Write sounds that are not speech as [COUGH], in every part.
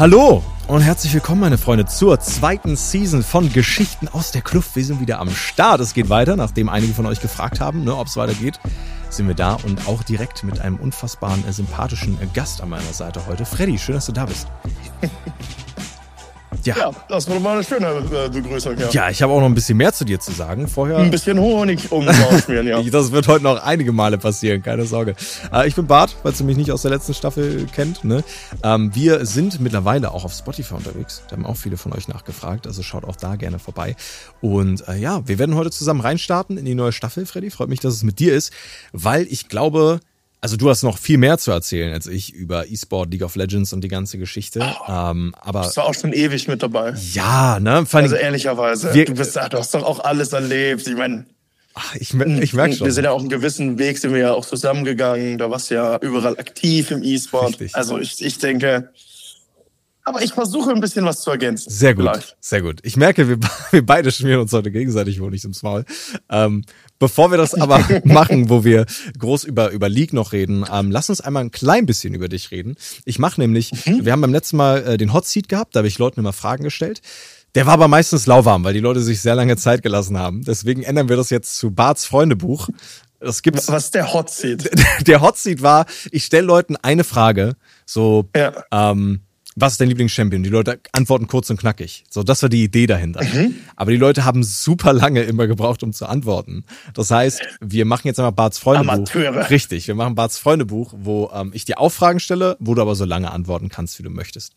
Hallo und herzlich willkommen, meine Freunde, zur zweiten Season von Geschichten aus der Kluft. Wir sind wieder am Start. Es geht weiter, nachdem einige von euch gefragt haben, ne, ob es weitergeht. Sind wir da und auch direkt mit einem unfassbaren, äh, sympathischen äh, Gast an meiner Seite heute. Freddy, schön, dass du da bist. [LAUGHS] Ja. ja, das war mal eine schöne äh, Begrüßung. Ja, ja ich habe auch noch ein bisschen mehr zu dir zu sagen. Vorher. Ein bisschen Honig um rausschmieren, ja. [LAUGHS] das wird heute noch einige Male passieren, keine Sorge. Äh, ich bin Bart, falls ihr mich nicht aus der letzten Staffel kennt. Ne? Ähm, wir sind mittlerweile auch auf Spotify unterwegs. Da haben auch viele von euch nachgefragt, also schaut auch da gerne vorbei. Und äh, ja, wir werden heute zusammen reinstarten in die neue Staffel, Freddy. Freut mich, dass es mit dir ist, weil ich glaube, also du hast noch viel mehr zu erzählen als ich über E-Sport, League of Legends und die ganze Geschichte. Oh, ähm, aber bist du auch schon ewig mit dabei. Ja, ne? Fand also ehrlicherweise, wir, du, bist, du hast doch auch alles erlebt. Ich meine, ich, ich merke schon. Wir sind ja auch einen gewissen Weg, sind wir ja auch zusammengegangen. Da warst du ja überall aktiv im E-Sport. Also ich, ich denke, aber ich versuche ein bisschen was zu ergänzen. Sehr gut, vielleicht. sehr gut. Ich merke, wir, [LAUGHS] wir beide schmieren uns heute gegenseitig wohl nicht ins Maul. Ähm, bevor wir das aber [LAUGHS] machen, wo wir groß über, über League noch reden, ähm, lass uns einmal ein klein bisschen über dich reden. Ich mache nämlich, mhm. wir haben beim letzten Mal äh, den Hot Seat gehabt, da habe ich Leuten immer Fragen gestellt. Der war aber meistens lauwarm, weil die Leute sich sehr lange Zeit gelassen haben. Deswegen ändern wir das jetzt zu Barts Freundebuch. Das gibt's. Was ist der Hot Seat? [LAUGHS] Der Hot Seat war, ich stelle Leuten eine Frage, so, ja. ähm, was ist dein Lieblingschampion? Die Leute antworten kurz und knackig. So, das war die Idee dahinter. Mhm. Aber die Leute haben super lange immer gebraucht, um zu antworten. Das heißt, wir machen jetzt einmal Barts Freundebuch. Amateure. Richtig, wir machen Barts Freundebuch, wo ähm, ich dir auch Fragen stelle, wo du aber so lange antworten kannst, wie du möchtest.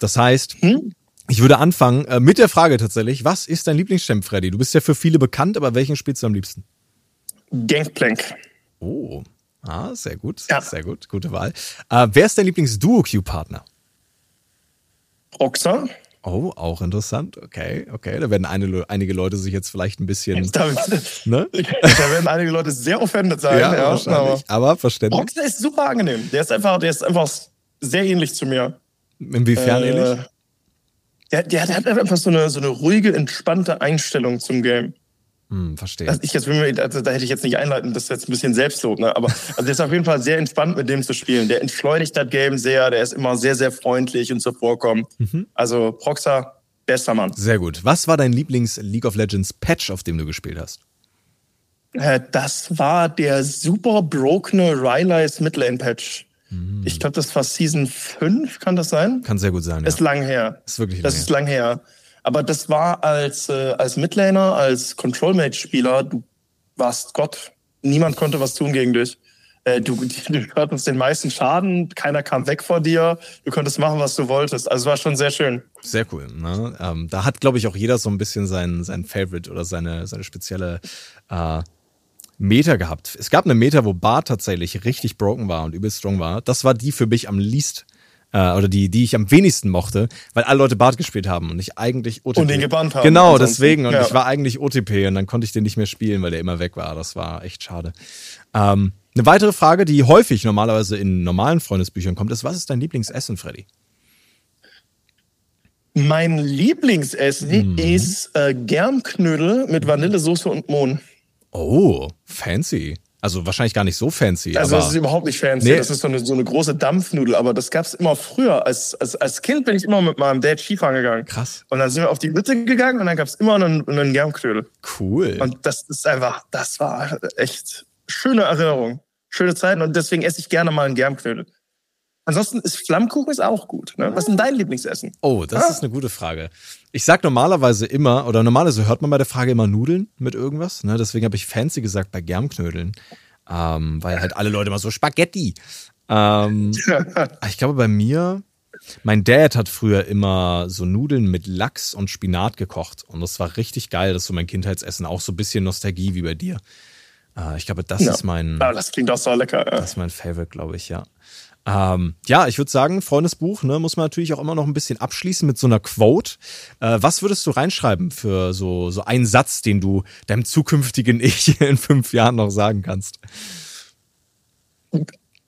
Das heißt, mhm. ich würde anfangen äh, mit der Frage tatsächlich, was ist dein Lieblingschamp, Freddy? Du bist ja für viele bekannt, aber welchen spielst du am liebsten? Gangplank. Oh, Ah, sehr gut. Ja. Sehr gut. Gute Wahl. Äh, wer ist dein Lieblings-Duo-Q-Partner? Roxa. Oh, auch interessant. Okay, okay. Da werden eine, einige Leute sich jetzt vielleicht ein bisschen. [LAUGHS] Da, ne? [LAUGHS] da werden einige Leute sehr offended sein. Ja, ja aber, aber verständlich. Roxa ist super angenehm. Der ist einfach, der ist einfach sehr ähnlich zu mir. Inwiefern äh, ähnlich? Der, der, der, hat einfach so eine, so eine ruhige, entspannte Einstellung zum Game. Hm, verstehe. Also ich jetzt, also da hätte ich jetzt nicht einleiten, das ist jetzt ein bisschen Selbstlob, ne? Aber [LAUGHS] also der ist auf jeden Fall sehr entspannt, mit dem zu spielen. Der entschleunigt das Game sehr, der ist immer sehr, sehr freundlich und zuvorkommend. Mhm. Also Proxa, bester Mann. Sehr gut. Was war dein Lieblings-League of Legends Patch, auf dem du gespielt hast? Äh, das war der super brokene Rylai's Midlane Patch. Mhm. Ich glaube, das war Season 5, kann das sein? Kann sehr gut sein, Ist lang her. Ist wirklich lang Das ist lang her. Aber das war als, äh, als Midlaner, als Control-Mage-Spieler, du warst Gott. Niemand konnte was tun gegen dich. Äh, du, [LAUGHS] du hattest den meisten Schaden, keiner kam weg vor dir, du konntest machen, was du wolltest. Also war schon sehr schön. Sehr cool. Ne? Ähm, da hat, glaube ich, auch jeder so ein bisschen sein, sein Favorite oder seine, seine spezielle äh, Meter gehabt. Es gab eine Meter, wo Bart tatsächlich richtig broken war und übelst strong war. Das war die für mich am least äh, oder die, die ich am wenigsten mochte, weil alle Leute Bart gespielt haben und ich eigentlich OTP. Und den gebannt haben. Genau, deswegen. Und ja. ich war eigentlich OTP und dann konnte ich den nicht mehr spielen, weil der immer weg war. Das war echt schade. Ähm, eine weitere Frage, die häufig normalerweise in normalen Freundesbüchern kommt, ist, was ist dein Lieblingsessen, Freddy? Mein Lieblingsessen mhm. ist äh, Germknödel mit Vanillesoße und Mohn. Oh, fancy. Also wahrscheinlich gar nicht so fancy. Also das ist überhaupt nicht fancy. Nee. Das ist so eine, so eine große Dampfnudel. Aber das gab's immer früher. Als, als, als Kind bin ich immer mit meinem Dad Skifahren gegangen. Krass. Und dann sind wir auf die Hütte gegangen und dann gab's immer einen, einen Germknödel. Cool. Und das ist einfach, das war echt schöne Erinnerung. Schöne Zeiten. Und deswegen esse ich gerne mal einen Germknödel. Ansonsten ist Flammkuchen ist auch gut. Ne? Was ist denn dein Lieblingsessen? Oh, das ah? ist eine gute Frage. Ich sag normalerweise immer, oder normalerweise hört man bei der Frage immer Nudeln mit irgendwas. Ne? Deswegen habe ich fancy gesagt bei Germknödeln. Ähm, weil halt alle Leute immer so Spaghetti. Ähm, [LAUGHS] ich glaube bei mir, mein Dad hat früher immer so Nudeln mit Lachs und Spinat gekocht. Und das war richtig geil. Das ist so mein Kindheitsessen. Auch so ein bisschen Nostalgie wie bei dir. Äh, ich glaube, das ja. ist mein. Ja, das klingt auch so lecker. Ja. Das ist mein Favorite, glaube ich, ja. Ähm, ja, ich würde sagen, Freundesbuch, ne, muss man natürlich auch immer noch ein bisschen abschließen mit so einer Quote. Äh, was würdest du reinschreiben für so, so einen Satz, den du deinem zukünftigen Ich [LAUGHS] in fünf Jahren noch sagen kannst?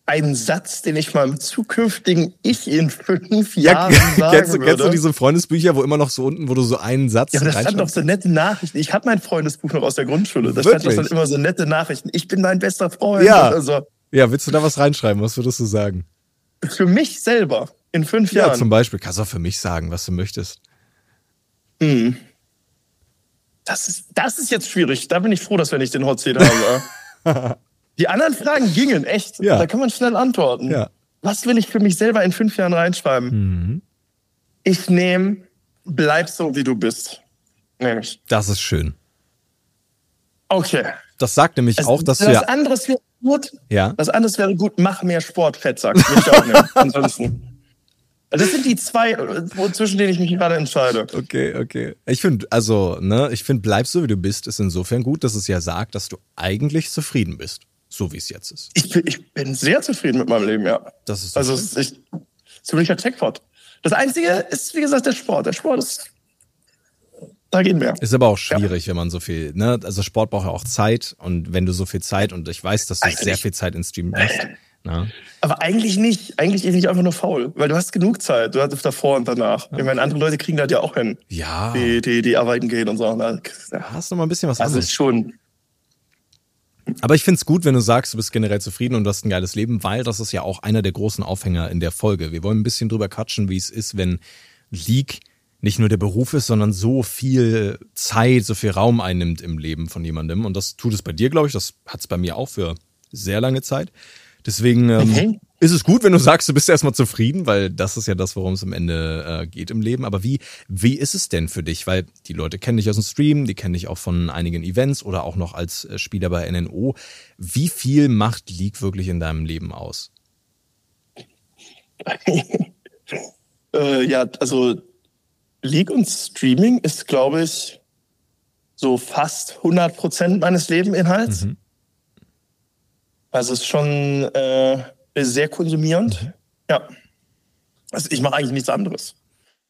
Ein Satz, den ich meinem zukünftigen Ich in fünf Jahren [LAUGHS] ja, sagen kennst, würde. Kennst du diese Freundesbücher, wo immer noch so unten, wo du so einen Satz Ja, aber da stand doch so nette Nachrichten. Ich habe mein Freundesbuch noch aus der Grundschule. Da stand doch dann immer so nette Nachrichten. Ich bin dein bester Freund. Ja. Also, ja, willst du da was reinschreiben? Was würdest du sagen? Für mich selber In fünf Ja, Jahren. zum Beispiel. Kannst du auch für mich sagen, was du möchtest. Hm. Das ist, das ist jetzt schwierig. Da bin ich froh, dass wir nicht den Hot Seat haben. [LAUGHS] Die anderen Fragen gingen, echt. Ja. Da kann man schnell antworten. Ja. Was will ich für mich selber in fünf Jahren reinschreiben? Mhm. Ich nehme, bleib so, wie du bist. Nehme ich. Das ist schön. Okay. Das sagt nämlich Also, auch, dass du was ja. anderes gut. Ja. Was anderes wäre gut, mach mehr Sport, Fettsack. Würde ich auch nehmen. [LAUGHS] Ansonsten. Das sind die zwei, zwischen denen ich mich gerade entscheide. Okay, okay. Ich finde, also, ne, ich finde, bleib so wie du bist, ist insofern gut, dass es ja sagt, dass du eigentlich zufrieden bist, so wie es jetzt ist. Ich bin, ich bin sehr zufrieden mit meinem Leben, ja. Das ist so Also es ist ziemlicher Jackpot. Das Einzige ist, wie gesagt, der Sport. Der Sport ist, da gehen wir. Ist aber auch schwierig, wenn man so viel, ne, also Sport braucht ja auch Zeit und wenn du so viel Zeit und ich weiß, dass du Eigentlich- sehr viel Zeit in Stream hast, ne? Aber eigentlich nicht. Eigentlich ist nicht einfach nur faul, weil du hast genug Zeit. Du hast davor und danach. Ich meine, andere Leute kriegen das ja auch hin, Ja, die, die, die arbeiten gehen und so. Ja. hast noch mal ein bisschen was Also anderes. ist schon. Aber ich find's gut, wenn du sagst, du bist generell zufrieden und du hast ein geiles Leben, weil das ist ja auch einer der großen Aufhänger in der Folge. Wir wollen ein bisschen drüber quatschen, wie es ist, wenn League nicht nur der Beruf ist, sondern so viel Zeit, so viel Raum einnimmt im Leben von jemandem. Und das tut es bei dir, glaube ich. Das hat's bei mir auch für sehr lange Zeit. Deswegen ähm, Mhm. ist es gut, wenn du sagst, du bist erstmal zufrieden, weil das ist ja das, worum es am Ende äh, geht im Leben. Aber wie, wie ist es denn für dich? Weil die Leute kennen dich aus dem Stream, die kennen dich auch von einigen Events oder auch noch als äh, Spieler bei NNO. Wie viel macht League wirklich in deinem Leben aus? [LAUGHS] Äh, ja, also League und Streaming ist, glaube ich, so fast 100 Prozent meines Lebeninhalts. Mhm. Also es ist schon äh, sehr konsumierend. Mhm. Ja. Also ich mache eigentlich nichts anderes.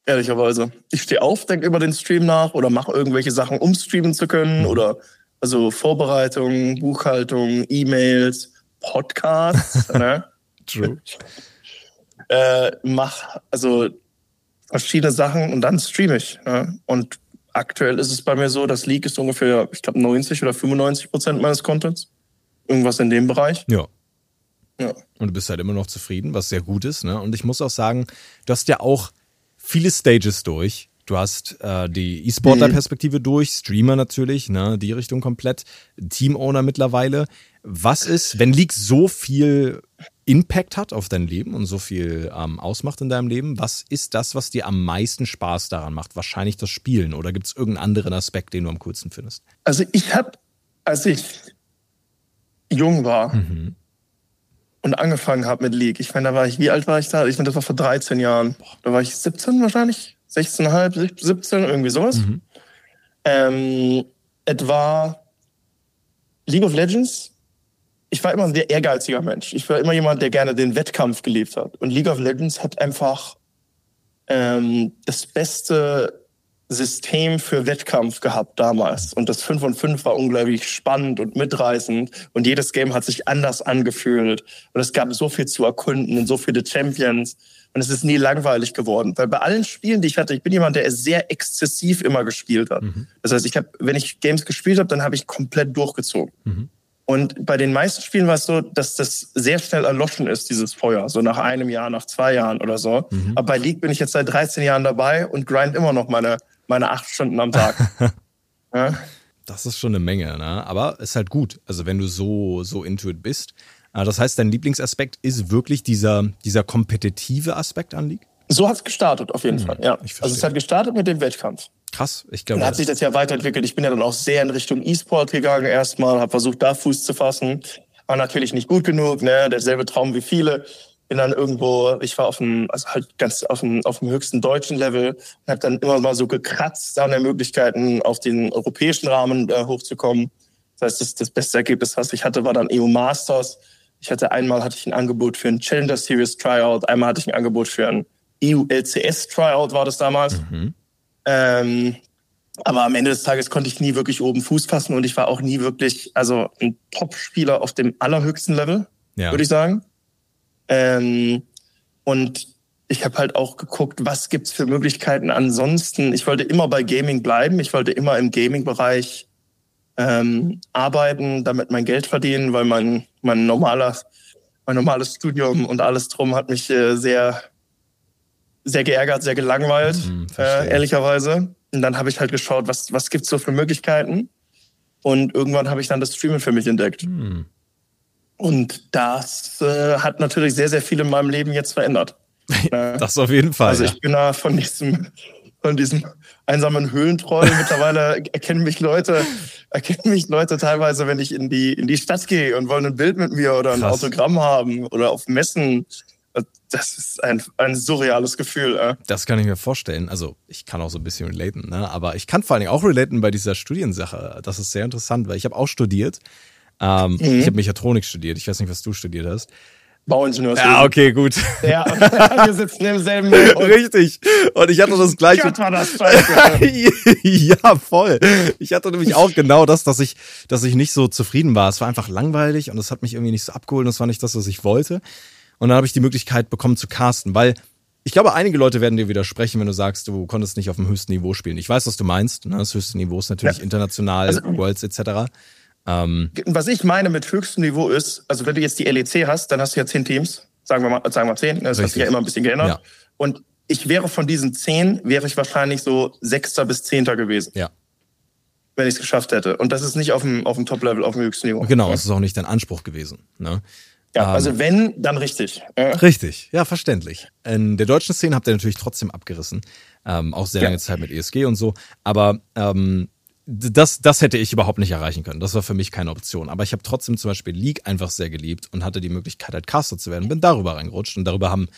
Ehrlicherweise. Ich stehe auf, denke über den Stream nach oder mache irgendwelche Sachen, um streamen zu können. Mhm. Oder also Vorbereitung, Buchhaltung, E-Mails, Podcasts. [LAUGHS] ne? True. äh, mach also verschiedene Sachen und dann streame ich. Ne? Und aktuell ist es bei mir so, das League ist ungefähr, ich glaube, 90 oder 95 Prozent meines Contents. Irgendwas in dem Bereich. Ja. Ja. Und du bist halt immer noch zufrieden, was sehr gut ist. Ne? Und ich muss auch sagen, du hast ja auch viele Stages durch. Du hast äh, die E-Sportler-Perspektive durch, Streamer natürlich, ne, die Richtung komplett, Team-Owner mittlerweile. Was ist, wenn League so viel Impact hat auf dein Leben und so viel ähm, ausmacht in deinem Leben, was ist das, was dir am meisten Spaß daran macht? Wahrscheinlich das Spielen oder gibt es irgendeinen anderen Aspekt, den du am coolsten findest? Also ich habe, als ich jung war Mhm. und angefangen habe mit League, ich meine, da war ich, wie alt war ich da? Ich meine, das war vor 13 Jahren. Da war ich 17 wahrscheinlich, 16,5, 17, irgendwie sowas. Mhm. Ähm, etwa League of Legends. Ich war immer ein sehr ehrgeiziger Mensch. Ich war immer jemand, der gerne den Wettkampf geliebt hat. Und League of Legends hat einfach ähm, das beste System für Wettkampf gehabt damals. Und das 5 und 5 war unglaublich spannend und mitreißend. Und jedes Game hat sich anders angefühlt. Und es gab so viel zu erkunden und so viele Champions. Und es ist nie langweilig geworden. Weil bei allen Spielen, die ich hatte, ich bin jemand, der sehr exzessiv immer gespielt hat. Das heißt, ich habe, wenn ich Games gespielt habe, dann habe ich komplett durchgezogen. Mhm. Und bei den meisten Spielen war es so, dass das sehr schnell erloschen ist, dieses Feuer. So nach einem Jahr, nach zwei Jahren oder so. Mhm. Aber bei League bin ich jetzt seit 13 Jahren dabei und grind immer noch meine, meine acht Stunden am Tag. [LAUGHS] ja? Das ist schon eine Menge, ne? Aber ist halt gut. Also wenn du so, so into it bist. Äh, Das heißt, dein Lieblingsaspekt ist wirklich dieser, dieser kompetitive Aspekt an League? So hat's gestartet, auf jeden Fall. Ja. Also es hat gestartet mit dem Wettkampf. Krass, ich glaube. Dann hat sich das ja weiterentwickelt. Ich bin ja dann auch sehr in Richtung E-Sport gegangen erstmal, habe versucht, da Fuß zu fassen. War natürlich nicht gut genug, ne? derselbe Traum wie viele. Bin dann irgendwo, ich war auf dem, also halt ganz auf dem, auf dem höchsten deutschen Level und habe dann immer mal so gekratzt an den Möglichkeiten, auf den europäischen Rahmen äh, hochzukommen. Das heißt, das, das beste Ergebnis, was ich hatte, war dann EU Masters. Ich hatte einmal hatte ich ein Angebot für ein Challenger Series Tryout, einmal hatte ich ein Angebot für ein EU LCS Tryout, war das damals. Mhm. Ähm, aber am Ende des Tages konnte ich nie wirklich oben Fuß fassen und ich war auch nie wirklich, also ein Top-Spieler auf dem allerhöchsten Level, Ja. würde ich sagen. Ähm, und ich habe halt auch geguckt, was gibt's für Möglichkeiten ansonsten. Ich wollte immer bei Gaming bleiben. Ich wollte immer im Gaming-Bereich ähm, arbeiten, damit mein Geld verdienen, weil mein, mein normaler, mein normales Studium und alles drum hat mich äh, sehr sehr geärgert, sehr gelangweilt, hm, äh, ehrlicherweise. Und dann habe ich halt geschaut, was, was gibt's so für Möglichkeiten. Und irgendwann habe ich dann das Streamen für mich entdeckt. Hm. Und das äh, hat natürlich sehr, sehr viel in meinem Leben jetzt verändert. [LAUGHS] das auf jeden Fall. Also ich bin da von diesem, von diesem einsamen Höhlentroll. Mittlerweile erkennen mich Leute, erkennen mich Leute teilweise, wenn ich in die, in die Stadt gehe und wollen ein Bild mit mir oder ein Krass. Autogramm haben oder auf Messen. Das ist ein, ein surreales Gefühl. Äh. Das kann ich mir vorstellen. Also ich kann auch so ein bisschen relaten, ne? aber ich kann vor allen Dingen auch relaten bei dieser Studiensache. Das ist sehr interessant, weil ich habe auch studiert. Ähm, mhm. Ich habe Mechatronik studiert. Ich weiß nicht, was du studiert hast. Bauingenieurswesen. Ja, okay, gut. Ja, [LAUGHS] wir sitzen im selben [LAUGHS] Richtig. Und ich hatte das gleiche. Gott, war das [LAUGHS] ja, voll. Ich hatte nämlich auch genau das, dass ich, dass ich nicht so zufrieden war. Es war einfach langweilig und es hat mich irgendwie nicht so abgeholt und es war nicht das, was ich wollte. Und dann habe ich die Möglichkeit bekommen zu casten, weil ich glaube, einige Leute werden dir widersprechen, wenn du sagst, du konntest nicht auf dem höchsten Niveau spielen. Ich weiß, was du meinst. Ne? Das höchste Niveau ist natürlich ja. international, also, Worlds etc. Ähm, Was ich meine mit höchstem Niveau ist, also wenn du jetzt die LEC hast, dann hast du ja zehn Teams, sagen wir mal, sagen wir zehn, das richtig. hat sich ja immer ein bisschen geändert. Ja. Und ich wäre von diesen zehn, wäre ich wahrscheinlich so Sechster bis Zehnter gewesen. Ja. Wenn ich es geschafft hätte. Und das ist nicht auf dem, auf dem Top-Level, auf dem höchsten Niveau. Genau, das ist auch nicht dein Anspruch gewesen. Ne? Ja, ähm, also wenn, dann richtig. Richtig, ja, verständlich. In der deutschen Szene habt ihr natürlich trotzdem abgerissen. Ähm, auch sehr lange ja. Zeit mit ESG und so. Aber ähm, das, das hätte ich überhaupt nicht erreichen können. Das war für mich keine Option. Aber ich habe trotzdem zum Beispiel League einfach sehr geliebt und hatte die Möglichkeit, halt Caster zu werden. Bin darüber reingerutscht und darüber haben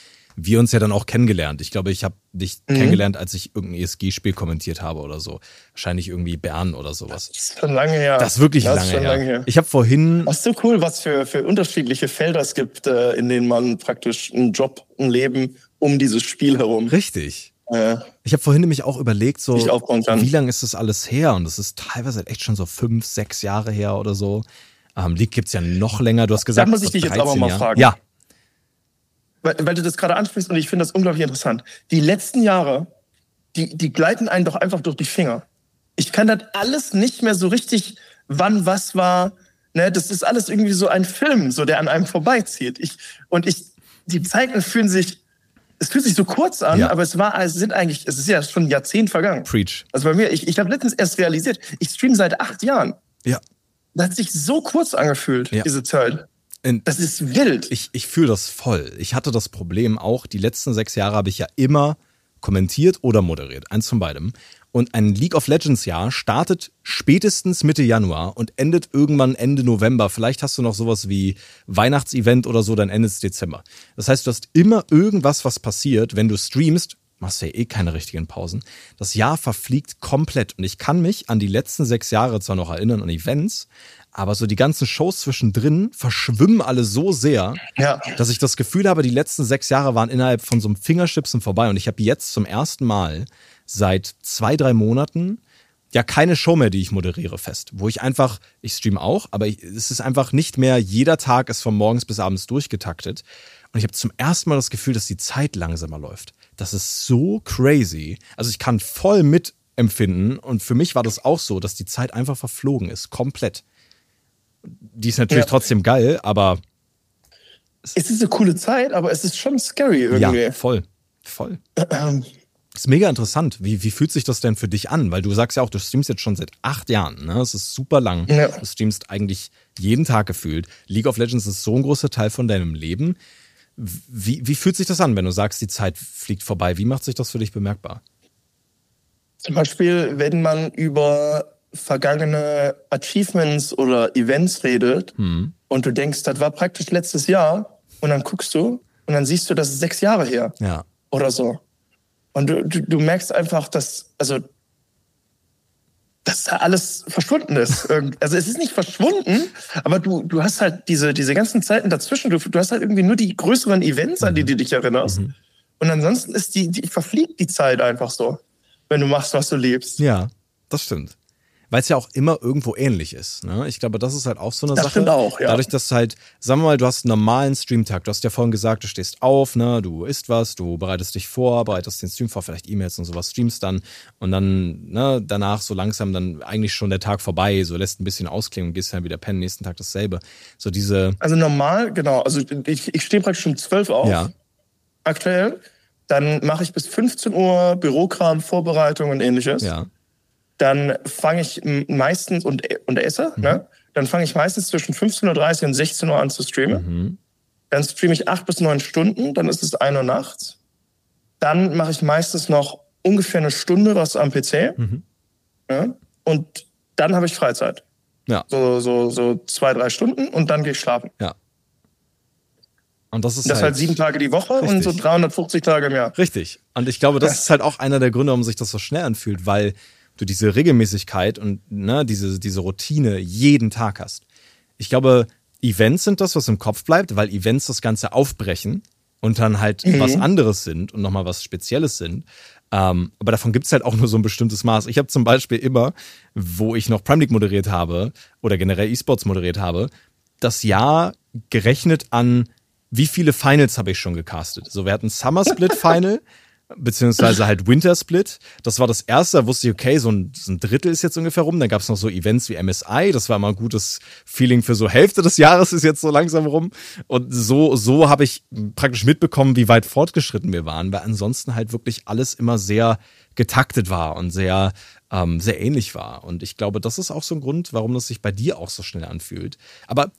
wir uns ja dann auch kennengelernt. Ich glaube, ich habe dich mhm. kennengelernt, als ich irgendein ESG-Spiel kommentiert habe oder so. Wahrscheinlich irgendwie Bern oder sowas. Das ist schon lange her. Das ist wirklich das lange, ist her. lange, her. Ich habe vorhin. Das ist so cool, was für, für unterschiedliche Felder es gibt, äh, in denen man praktisch einen Job, ein Leben um dieses Spiel herum. Richtig. Ja. Ich habe vorhin nämlich auch überlegt, so wie lange ist das alles her? Und das ist teilweise echt schon so fünf, sechs Jahre her oder so. Ähm, League gibt's ja noch länger. Du hast gesagt, da muss ich dich jetzt aber mal fragen. Ja. Weil, weil du das gerade ansprichst und ich finde das unglaublich interessant. Die letzten Jahre, die, die gleiten einen doch einfach durch die Finger. Ich kann das alles nicht mehr so richtig, wann was war. Ne, das ist alles irgendwie so ein Film, so der an einem vorbeizieht. Ich, und ich, die Zeiten fühlen sich es fühlt sich so kurz an, ja. aber es war, es sind eigentlich, es ist ja schon ein Jahrzehnt vergangen. Preach. Also bei mir, ich, ich habe letztens erst realisiert, ich stream seit acht Jahren. Ja. Das hat sich so kurz angefühlt, ja. diese Zeit. In, das ist wild. Ich, ich fühle das voll. Ich hatte das Problem auch, die letzten sechs Jahre habe ich ja immer kommentiert oder moderiert. Eins von beidem. Und ein League of Legends Jahr startet spätestens Mitte Januar und endet irgendwann Ende November. Vielleicht hast du noch sowas wie Weihnachtsevent oder so, dann endet es Dezember. Das heißt, du hast immer irgendwas, was passiert, wenn du streamst. Machst du ja eh keine richtigen Pausen. Das Jahr verfliegt komplett. Und ich kann mich an die letzten sechs Jahre zwar noch erinnern, an Events, aber so die ganzen Shows zwischendrin verschwimmen alle so sehr, ja. dass ich das Gefühl habe, die letzten sechs Jahre waren innerhalb von so einem Fingerschipsen vorbei. Und ich habe jetzt zum ersten Mal seit zwei, drei Monaten ja keine Show mehr, die ich moderiere, fest. Wo ich einfach, ich stream auch, aber es ist einfach nicht mehr, jeder Tag ist von morgens bis abends durchgetaktet. Und ich habe zum ersten Mal das Gefühl, dass die Zeit langsamer läuft. Das ist so crazy. Also ich kann voll mitempfinden und für mich war das auch so, dass die Zeit einfach verflogen ist, komplett. Die ist natürlich ja. trotzdem geil, aber. Es ist eine coole Zeit, aber es ist schon scary irgendwie. Ja, voll. Voll. Ähm, ist mega interessant. Wie, wie fühlt sich das denn für dich an? Weil du sagst ja auch, du streamst jetzt schon seit acht Jahren. Ne? Das ist super lang. Ja. Du streamst eigentlich jeden Tag gefühlt. League of Legends ist so ein großer Teil von deinem Leben. Wie, wie fühlt sich das an, wenn du sagst, die Zeit fliegt vorbei? Wie macht sich das für dich bemerkbar? Zum Beispiel, wenn man über vergangene Achievements oder Events redet hm. und du denkst, das war praktisch letztes Jahr und dann guckst du und dann siehst du, das ist sechs Jahre her. Ja. Oder so. Und du, du, du merkst einfach, dass, also, dass da alles verschwunden ist. [LAUGHS] Also es ist nicht verschwunden, aber du, du hast halt diese, diese ganzen Zeiten dazwischen, du, du hast halt irgendwie nur die größeren Events, an die du dich erinnerst. Mhm. Und ansonsten ist die, die verfliegt die Zeit einfach so, wenn du machst, was du liebst. Ja, das stimmt weil es ja auch immer irgendwo ähnlich ist. Ne? Ich glaube, das ist halt auch so eine das Sache. Stimmt auch, ja. Dadurch, dass halt, sagen wir mal, du hast einen normalen Streamtag. Du hast ja vorhin gesagt, du stehst auf, ne, du isst was, du bereitest dich vor, bereitest den Stream vor, vielleicht E-Mails und sowas, streamst dann und dann, ne, danach so langsam dann eigentlich schon der Tag vorbei, so lässt ein bisschen ausklingen und gehst dann wieder pennen, nächsten Tag dasselbe. So diese. Also normal, genau. Also ich, ich stehe praktisch um zwölf auf. Ja. Aktuell. Dann mache ich bis 15 Uhr Bürokram, Vorbereitung und ähnliches. Ja. Dann fange ich meistens und, und esse. Mhm. Ne? Dann fange ich meistens zwischen 15.30 Uhr und 16 Uhr an zu streamen. Mhm. Dann streame ich acht bis neun Stunden, dann ist es ein Uhr nachts. Dann mache ich meistens noch ungefähr eine Stunde was am PC. Mhm. Ja? Und dann habe ich Freizeit. Ja. So, so, so zwei, drei Stunden und dann gehe ich schlafen. Ja. Und das ist das halt, halt sieben Tage die Woche richtig. und so 350 Tage im Jahr. Richtig. Und ich glaube, das ist halt auch einer der Gründe, warum sich das so schnell anfühlt, weil du diese Regelmäßigkeit und ne, diese, diese Routine jeden Tag hast. Ich glaube, Events sind das, was im Kopf bleibt, weil Events das Ganze aufbrechen und dann halt mhm. was anderes sind und nochmal was Spezielles sind. Ähm, aber davon gibt's halt auch nur so ein bestimmtes Maß. Ich habe zum Beispiel immer, wo ich noch Prime League moderiert habe oder generell E-Sports moderiert habe, das Jahr gerechnet an, wie viele Finals habe ich schon gecastet. So, wir hatten Summer Split [LAUGHS] Final, beziehungsweise halt Winter Split. Das war das erste, da wusste ich, okay, so ein, so ein Drittel ist jetzt ungefähr rum. Dann gab es noch so Events wie MSI, das war mal ein gutes Feeling für so Hälfte des [LAUGHS] Jahres ist jetzt so langsam rum. Und so, so habe ich praktisch mitbekommen, wie weit fortgeschritten wir waren, weil ansonsten halt wirklich alles immer sehr getaktet war und sehr, ähm, sehr ähnlich war. Und ich glaube, das ist auch so ein Grund, warum das sich bei dir auch so schnell anfühlt. Aber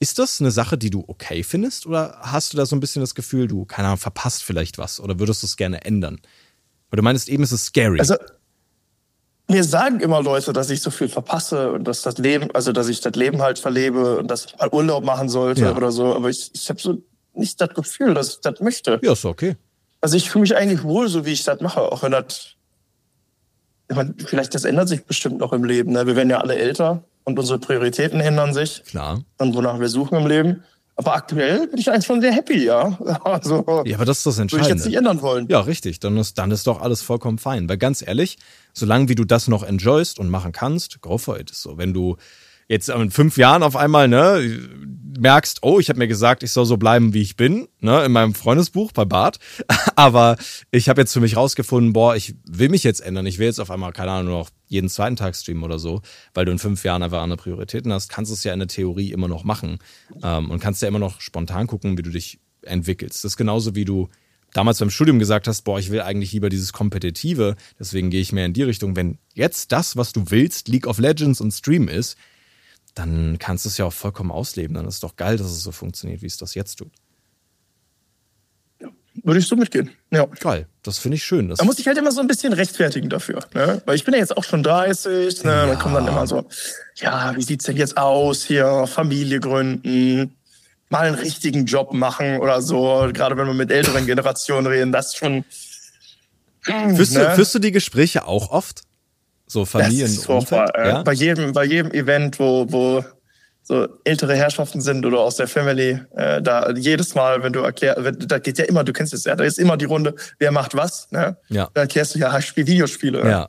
ist das eine Sache, die du okay findest? Oder hast du da so ein bisschen das Gefühl, du, keine Ahnung, verpasst vielleicht was? Oder würdest du es gerne ändern? Weil du meinst eben, es ist scary. Also, mir sagen immer Leute, dass ich so viel verpasse und dass das Leben, also dass ich das Leben halt verlebe und dass ich mal Urlaub machen sollte ja. oder so. Aber ich, ich habe so nicht das Gefühl, dass ich das möchte. Ja, ist okay. Also ich fühle mich eigentlich wohl, so wie ich das mache, auch wenn das. Ich meine, vielleicht das ändert sich bestimmt noch im Leben. Ne? Wir werden ja alle älter und unsere Prioritäten ändern sich. Klar. Und wonach wir suchen im Leben. Aber aktuell bin ich eigentlich schon sehr happy, ja. [LAUGHS] Also, ja, aber das ist das Entscheidende. Würde ich jetzt nicht ändern wollen. Ja, richtig. Dann ist, dann ist doch alles vollkommen fein. Weil ganz ehrlich, solange wie du das noch enjoyst und machen kannst, go for it. So, wenn du jetzt in fünf Jahren auf einmal, ne, merkst, oh, ich habe mir gesagt, ich soll so bleiben, wie ich bin, ne, in meinem Freundesbuch bei Bart. [LAUGHS] Aber ich habe jetzt für mich rausgefunden, boah, ich will mich jetzt ändern. Ich will jetzt auf einmal, keine Ahnung, nur noch jeden zweiten Tag streamen oder so, weil du in fünf Jahren einfach andere Prioritäten hast, kannst du es ja in der Theorie immer noch machen. Ähm, und kannst ja immer noch spontan gucken, wie du dich entwickelst. Das ist genauso wie du damals beim Studium gesagt hast, boah, ich will eigentlich lieber dieses Kompetitive, deswegen gehe ich mehr in die Richtung. Wenn jetzt das, was du willst, League of Legends und Stream ist, dann kannst du es ja auch vollkommen ausleben. Dann ist es doch geil, dass es so funktioniert, wie es das jetzt tut. Ja, würde ich so mitgehen. Ja. Geil, das finde ich schön. da muss ich halt immer so ein bisschen rechtfertigen dafür. Ne? Weil ich bin ja jetzt auch schon 30, ne? Ja. dann kommt dann immer so, ja, wie sieht's denn jetzt aus hier, Familie gründen, mal einen richtigen Job machen oder so. Gerade wenn wir mit älteren Generationen reden, das schon. Führst, ne? du, führst du die Gespräche auch oft? So Familien. So, äh, ja? bei, jedem, bei jedem Event, wo, wo so ältere Herrschaften sind oder aus der Family, äh, da jedes Mal, wenn du erklärst, da geht ja immer, du kennst es ja, da ist immer die Runde, wer macht was, ne? Ja. Da erklärst du ja, ich spiele Videospiele. Ja.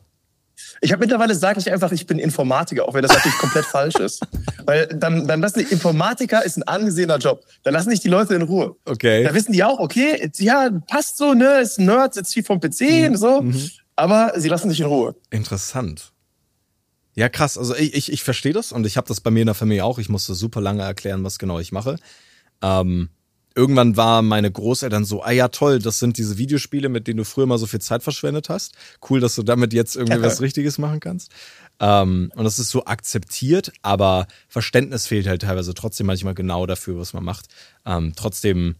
Ich habe mittlerweile sage ich einfach, ich bin Informatiker, auch wenn das natürlich komplett [LAUGHS] falsch ist. Weil dann, dann lassen die Informatiker ist ein angesehener Job. Dann lassen nicht die Leute in Ruhe. Okay. Da wissen die auch, okay, ja, passt so, ne, ist ein Nerd, sitzt viel vom PC mhm. und so. Mhm aber sie lassen sich in Ruhe. Interessant. Ja, krass. Also ich, ich, ich verstehe das und ich habe das bei mir in der Familie auch. Ich musste super lange erklären, was genau ich mache. Ähm, irgendwann waren meine Großeltern so, ah ja, toll, das sind diese Videospiele, mit denen du früher mal so viel Zeit verschwendet hast. Cool, dass du damit jetzt irgendwie [LAUGHS] was Richtiges machen kannst. Ähm, und das ist so akzeptiert, aber Verständnis fehlt halt teilweise trotzdem manchmal genau dafür, was man macht. Ähm, trotzdem,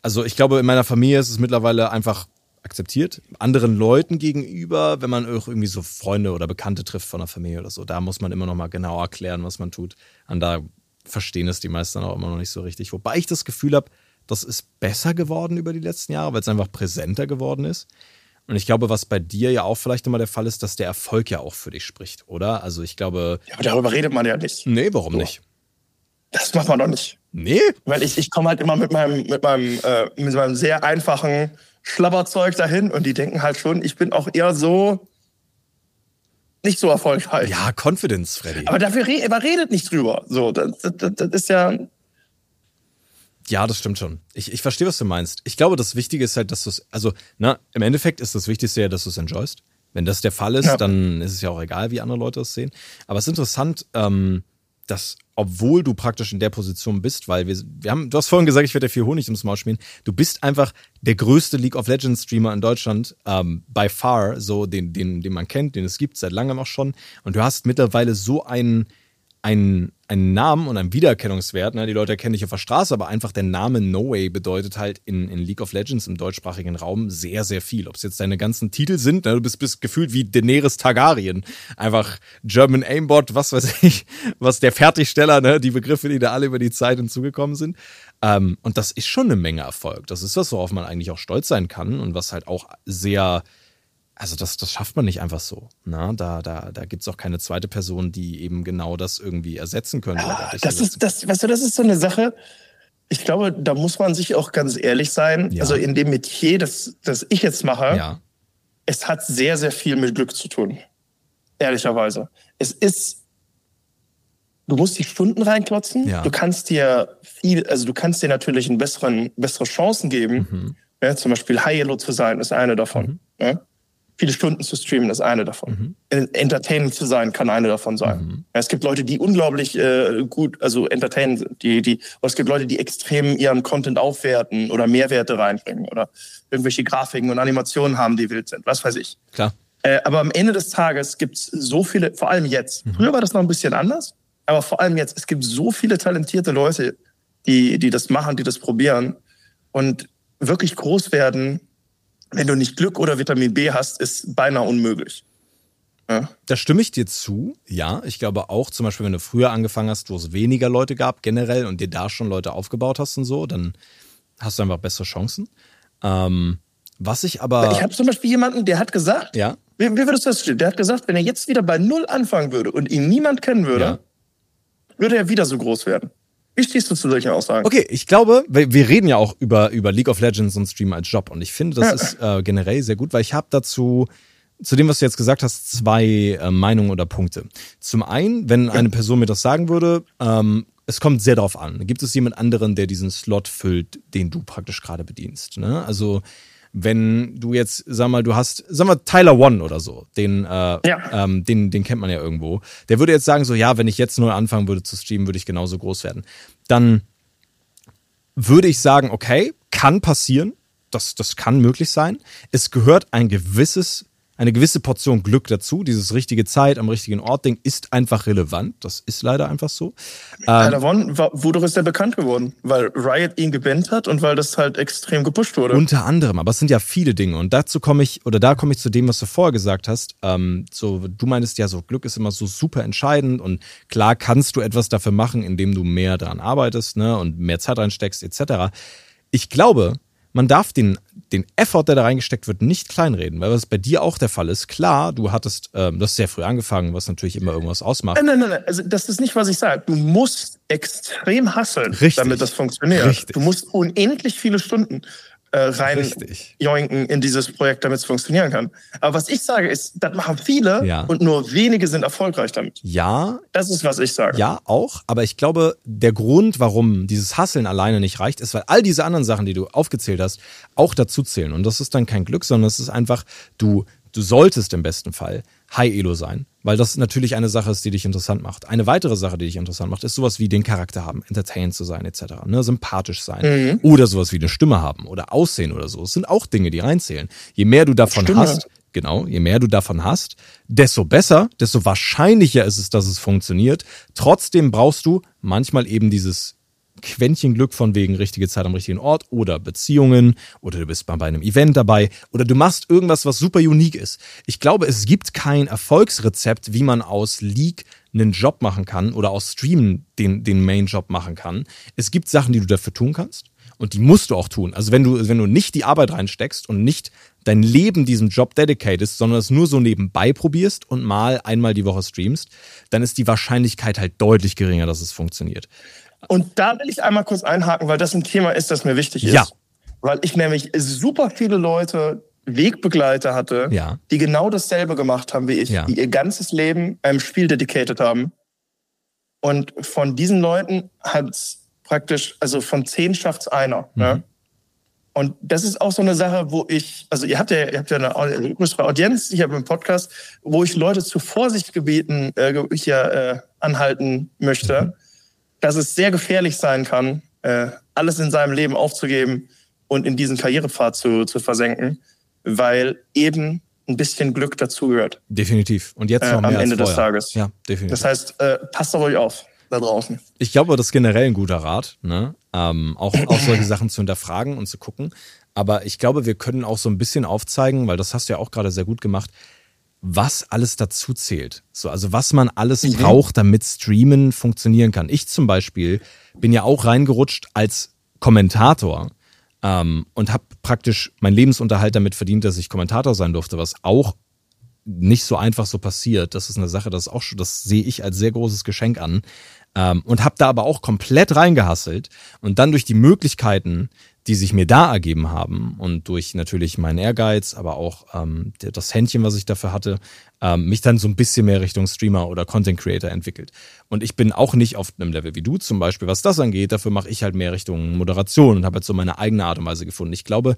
also ich glaube, in meiner Familie ist es mittlerweile einfach akzeptiert. Anderen Leuten gegenüber, wenn man auch irgendwie so Freunde oder Bekannte trifft von der Familie oder so, da muss man immer noch mal genau erklären, was man tut. Und da verstehen es die meisten auch immer noch nicht so richtig. Wobei ich das Gefühl habe, das ist besser geworden über die letzten Jahre, weil es einfach präsenter geworden ist. Und ich glaube, was bei dir ja auch vielleicht immer der Fall ist, dass der Erfolg ja auch für dich spricht, oder? Also ich glaube. Ja, aber darüber redet man ja nicht. Nee, warum so. nicht? Das macht man doch nicht. Nee? Weil ich, ich komme halt immer mit meinem, mit meinem, äh, mit meinem sehr einfachen Schlabberzeug dahin und die denken halt schon, ich bin auch eher so nicht so erfolgreich. Ja, Confidence, Freddy. Aber dafür re aber redet nicht drüber. So, das, das, das ist ja. Ja, das stimmt schon. Ich, ich verstehe, was du meinst. Ich glaube, das Wichtige ist halt, dass du es, also, na, im Endeffekt ist das Wichtigste ja, dass du es enjoyst. Wenn das der Fall ist, ja. dann ist es ja auch egal, wie andere Leute es sehen. Aber es ist interessant, ähm, dass obwohl du praktisch in der Position bist, weil wir, wir haben, du hast vorhin gesagt, ich werde dir viel Honig ums Maul schmieren. Du bist einfach der größte League of Legends Streamer in Deutschland, ähm, by far, so den, den, den man kennt, den es gibt seit langem auch schon. Und du hast mittlerweile so einen, einen, einen Namen und einen Wiedererkennungswert. Ne? Die Leute erkennen dich auf der Straße, aber einfach der Name No Way bedeutet halt in, in League of Legends im deutschsprachigen Raum sehr, sehr viel. Ob es jetzt deine ganzen Titel sind, ne? du bist, bist gefühlt wie Daenerys Targaryen. Einfach German Aimbot, was weiß [LAUGHS] ich, was der Fertigsteller, ne? die Begriffe, die da alle über die Zeit hinzugekommen sind. Ähm, und das ist schon eine Menge Erfolg. Das ist was, worauf man eigentlich auch stolz sein kann und was halt auch sehr also das, das schafft man nicht einfach so. Na, da da, da gibt es auch keine zweite Person, die eben genau das irgendwie ersetzen könnte. Ja, das ist, das, weißt du, das ist so eine Sache. Ich glaube, da muss man sich auch ganz ehrlich sein. Ja. Also in dem Metier, das, das ich jetzt mache, ja. es hat sehr, sehr viel mit Glück zu tun. Ehrlicherweise. Es ist, du musst die Stunden reinklotzen. Du kannst dir viel, also du kannst dir natürlich einen besseren, bessere Chancen geben. Mhm. Ja, zum Beispiel High Yellow zu sein, ist eine davon. Mhm. Ja? Viele Stunden zu streamen ist eine davon. Mhm. Entertainend zu sein kann eine davon sein. Mhm. Es gibt Leute, die unglaublich äh, gut, also entertainend sind. Die, die, oder es gibt Leute, die extrem ihren Content aufwerten oder Mehrwerte reinbringen oder irgendwelche Grafiken und Animationen haben, die wild sind. Was weiß ich. Klar. Äh, aber am Ende des Tages gibt es so viele, vor allem jetzt. Mhm. Früher war das noch ein bisschen anders, aber vor allem jetzt. Es gibt so viele talentierte Leute, die, die das machen, die das probieren und wirklich groß werden wenn du nicht Glück oder Vitamin B hast, ist beinahe unmöglich. Ja. Da stimme ich dir zu. Ja, ich glaube auch, zum Beispiel, wenn du früher angefangen hast, wo es weniger Leute gab generell und dir da schon Leute aufgebaut hast und so, dann hast du einfach bessere Chancen. Ähm, was ich aber. Ich habe zum Beispiel jemanden, der hat gesagt, ja. wie, wie würdest du das stehen? Der hat gesagt, wenn er jetzt wieder bei Null anfangen würde und ihn niemand kennen würde, ja. würde er wieder so groß werden. Wie stehst du zu solchen Aussagen? Okay, ich glaube, wir reden ja auch über, über League of Legends und Stream als Job und ich finde, das ja. ist äh, generell sehr gut, weil ich habe dazu zu dem, was du jetzt gesagt hast, zwei äh, Meinungen oder Punkte. Zum einen, wenn eine Person mir das sagen würde, ähm, es kommt sehr darauf an. Gibt es jemand anderen, der diesen Slot füllt, den du praktisch gerade bedienst? Ne? Also wenn du jetzt, sag mal, du hast, sag mal, Tyler One oder so, den, äh, ja. ähm, den, den kennt man ja irgendwo, der würde jetzt sagen, so, ja, wenn ich jetzt neu anfangen würde zu streamen, würde ich genauso groß werden. Dann würde ich sagen, okay, kann passieren. Das, das kann möglich sein. Es gehört ein gewisses eine gewisse Portion Glück dazu. Dieses richtige Zeit am richtigen Ort Ding ist einfach relevant. Das ist leider einfach so. Ähm, One, wodurch ist er bekannt geworden? Weil Riot ihn gebannt hat und weil das halt extrem gepusht wurde. Unter anderem, aber es sind ja viele Dinge. Und dazu komme ich, oder da komme ich zu dem, was du vorher gesagt hast. Ähm, so, du meinst ja, so Glück ist immer so super entscheidend und klar kannst du etwas dafür machen, indem du mehr daran arbeitest, ne, und mehr Zeit reinsteckst, etc. Ich glaube, man darf den, den Effort, der da reingesteckt wird, nicht kleinreden, weil was bei dir auch der Fall ist. Klar, du hattest, ähm, du hast sehr früh angefangen, was natürlich immer irgendwas ausmacht. Nein, nein, nein, nein. also das ist nicht, was ich sage. Du musst extrem hasseln, Richtig. damit das funktioniert. Richtig. Du musst unendlich viele Stunden äh, rein joinken in dieses Projekt, damit es funktionieren kann. Aber was ich sage ist, das machen viele ja. und nur wenige sind erfolgreich damit. Ja. Das ist, was ich sage. Ja, auch. Aber ich glaube, der Grund, warum dieses Hasseln alleine nicht reicht, ist, weil all diese anderen Sachen, die du aufgezählt hast, auch dazu zählen. Und das ist dann kein Glück, sondern es ist einfach, du, du solltest im besten Fall High-Elo sein, weil das natürlich eine Sache ist, die dich interessant macht. Eine weitere Sache, die dich interessant macht, ist sowas wie den Charakter haben, entertained zu sein etc., ne? sympathisch sein mhm. oder sowas wie eine Stimme haben oder Aussehen oder so. Es sind auch Dinge, die reinzählen. Je mehr du davon Stimme. hast, genau, je mehr du davon hast, desto besser, desto wahrscheinlicher ist es, dass es funktioniert. Trotzdem brauchst du manchmal eben dieses Quäntchen Glück von wegen richtige Zeit am richtigen Ort oder Beziehungen oder du bist mal bei einem Event dabei oder du machst irgendwas, was super unique ist. Ich glaube, es gibt kein Erfolgsrezept, wie man aus League einen Job machen kann oder aus Streamen den, den Main-Job machen kann. Es gibt Sachen, die du dafür tun kannst und die musst du auch tun. Also wenn du, wenn du nicht die Arbeit reinsteckst und nicht dein Leben diesem Job dedicatest, sondern es nur so nebenbei probierst und mal einmal die Woche streamst, dann ist die Wahrscheinlichkeit halt deutlich geringer, dass es funktioniert. Und da will ich einmal kurz einhaken, weil das ein Thema ist, das mir wichtig ist. Ja. Weil ich nämlich super viele Leute, Wegbegleiter hatte, ja. die genau dasselbe gemacht haben wie ich, ja. die ihr ganzes Leben einem Spiel dedicated haben. Und von diesen Leuten hat es praktisch, also von zehn schafft es einer. Ne? Mhm. Ne? Und das ist auch so eine Sache, wo ich, also ihr habt ja, ihr habt ja eine größere Audienz, ich habe einen Podcast, wo ich Leute zur Vorsicht gebeten, äh, hier äh, anhalten möchte, mhm. Dass es sehr gefährlich sein kann, äh, alles in seinem Leben aufzugeben und in diesen Karrierepfad zu, zu versenken, weil eben ein bisschen Glück dazugehört. Definitiv. Und jetzt äh, noch mehr am Ende des Tages. Ja, definitiv. Das heißt, äh, passt auf euch auf da draußen. Ich glaube, das ist generell ein guter Rat, ne? Ähm, auch, auch solche Sachen zu hinterfragen und zu gucken. Aber ich glaube, wir können auch so ein bisschen aufzeigen, weil das hast du ja auch gerade sehr gut gemacht, was alles dazu zählt. So, also was man alles mhm. braucht, damit Streamen funktionieren kann. Ich zum Beispiel bin ja auch reingerutscht als Kommentator ähm, und habe praktisch meinen Lebensunterhalt damit verdient, dass ich Kommentator sein durfte, was auch nicht so einfach so passiert. Das ist eine Sache, das auch schon, das sehe ich als sehr großes Geschenk an. Ähm, und habe da aber auch komplett reingehasselt und dann durch die Möglichkeiten, die sich mir da ergeben haben und durch natürlich meinen Ehrgeiz, aber auch ähm, das Händchen, was ich dafür hatte, ähm, mich dann so ein bisschen mehr Richtung Streamer oder Content Creator entwickelt. Und ich bin auch nicht auf einem Level wie du zum Beispiel, was das angeht. Dafür mache ich halt mehr Richtung Moderation und habe jetzt so meine eigene Art und Weise gefunden. Ich glaube,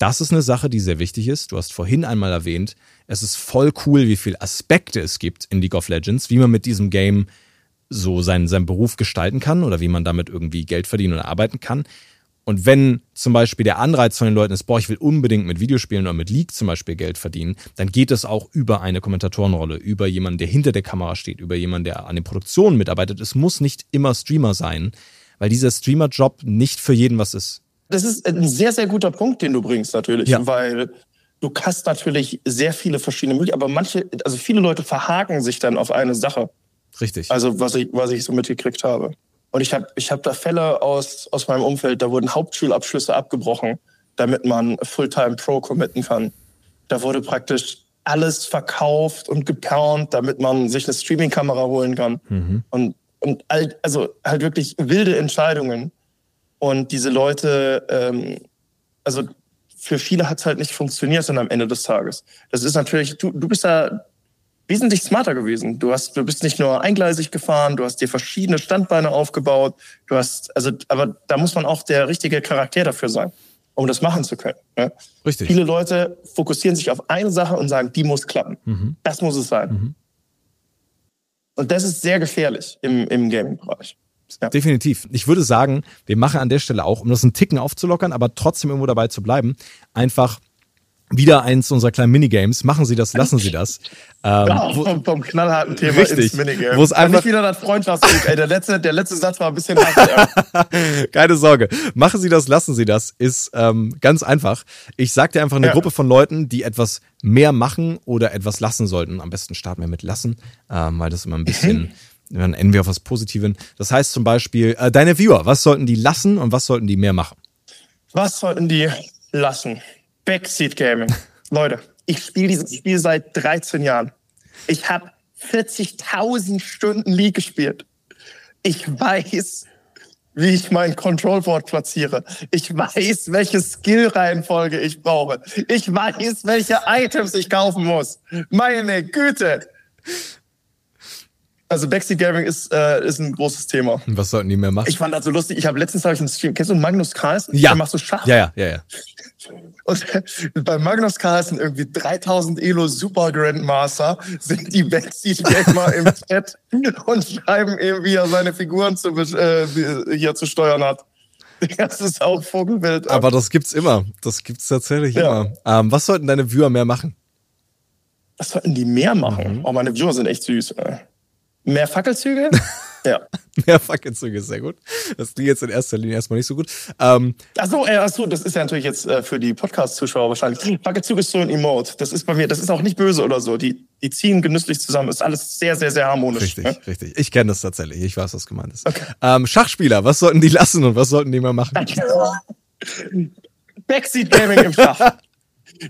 das ist eine Sache, die sehr wichtig ist. Du hast vorhin einmal erwähnt, es ist voll cool, wie viele Aspekte es gibt in League of Legends, wie man mit diesem Game so seinen, seinen Beruf gestalten kann oder wie man damit irgendwie Geld verdienen oder arbeiten kann. Und wenn zum Beispiel der Anreiz von den Leuten ist, boah, ich will unbedingt mit Videospielen oder mit League zum Beispiel Geld verdienen, dann geht es auch über eine Kommentatorenrolle, über jemanden, der hinter der Kamera steht, über jemanden, der an den Produktionen mitarbeitet. Es muss nicht immer Streamer sein, weil dieser Streamer-Job nicht für jeden was ist. Das ist ein sehr, sehr guter Punkt, den du bringst natürlich, ja. weil du hast natürlich sehr viele verschiedene Möglichkeiten, aber manche, also viele Leute verhaken sich dann auf eine Sache. Richtig. Also was ich, was ich so mitgekriegt habe. Und ich habe ich hab da Fälle aus, aus meinem Umfeld, da wurden Hauptschulabschlüsse abgebrochen, damit man Fulltime Pro committen kann. Da wurde praktisch alles verkauft und geplant, damit man sich eine Streaming-Kamera holen kann. Mhm. Und, und halt, also halt wirklich wilde Entscheidungen. Und diese Leute, ähm, also für viele hat es halt nicht funktioniert dann am Ende des Tages. Das ist natürlich, du, du bist da wesentlich smarter gewesen. Du hast, du bist nicht nur eingleisig gefahren, du hast dir verschiedene Standbeine aufgebaut. Du hast, also, aber da muss man auch der richtige Charakter dafür sein, um das machen zu können. Ne? Richtig. Viele Leute fokussieren sich auf eine Sache und sagen, die muss klappen. Mhm. Das muss es sein. Mhm. Und das ist sehr gefährlich im, im Gaming-Bereich. Ja. Definitiv. Ich würde sagen, wir machen an der Stelle auch, um das einen Ticken aufzulockern, aber trotzdem irgendwo dabei zu bleiben, einfach wieder eins unserer kleinen Minigames. Machen Sie das, lassen Sie das. [LAUGHS] Ähm, ja, vom, vom knallharten Thema richtig, ins Minigame. Wo es einfach nicht wieder das Freundschaftsweg. Ey, der letzte, der letzte Satz war ein bisschen hart. [LAUGHS] Keine Sorge. Machen Sie das, lassen Sie das. Ist ähm, ganz einfach. Ich sag dir einfach eine ja. Gruppe von Leuten, die etwas mehr machen oder etwas lassen sollten. Am besten starten wir mit lassen, ähm, weil das immer ein bisschen dann enden wir auf was Positiven. Das heißt zum Beispiel, äh, deine Viewer, was sollten die lassen und was sollten die mehr machen? Was sollten die lassen? Backseat Gaming. [LAUGHS] Leute, ich spiele dieses Spiel seit 13 Jahren. Ich habe 40.000 Stunden League gespielt. Ich weiß, wie ich mein Controlboard platziere. Ich weiß, welche Skill-Reihenfolge ich brauche. Ich weiß, welche Items ich kaufen muss. Meine Güte. Also Backseat Gaming ist, äh, ist ein großes Thema. Was sollten die mehr machen? Ich fand das so lustig. Ich habe letztens hab ich einen Stream. Kennst du Magnus Carlsen? Ja. Der macht so Schach. Ja, ja, ja, ja. Und bei Magnus Carlsen irgendwie 3000 Elo Super Grandmaster sind die Backseat Gamer im [LAUGHS] Chat und schreiben eben, wie er seine Figuren zu, äh, hier zu steuern hat. Das ist auch Vogelwild. Aber das gibt's immer. Das gibt's tatsächlich ja. immer. Ähm, was sollten deine Viewer mehr machen? Was sollten die mehr machen? Mhm. Oh, meine Viewer sind echt süß. Ey. Mehr Fackelzüge? [LAUGHS] ja. [LAUGHS] Mehr Fackelzüge ist sehr gut. Das klingt jetzt in erster Linie erstmal nicht so gut. Ähm, achso, äh, achso, das ist ja natürlich jetzt äh, für die Podcast-Zuschauer wahrscheinlich. Fackelzüge ist so ein Emote. Das ist bei mir, das ist auch nicht böse oder so. Die, die ziehen genüsslich zusammen. Ist alles sehr, sehr, sehr harmonisch. Richtig, ne? richtig. Ich kenne das tatsächlich. Ich weiß, was gemeint ist. Okay. Ähm, Schachspieler, was sollten die lassen und was sollten die mal machen? Backseat Gaming im Schach.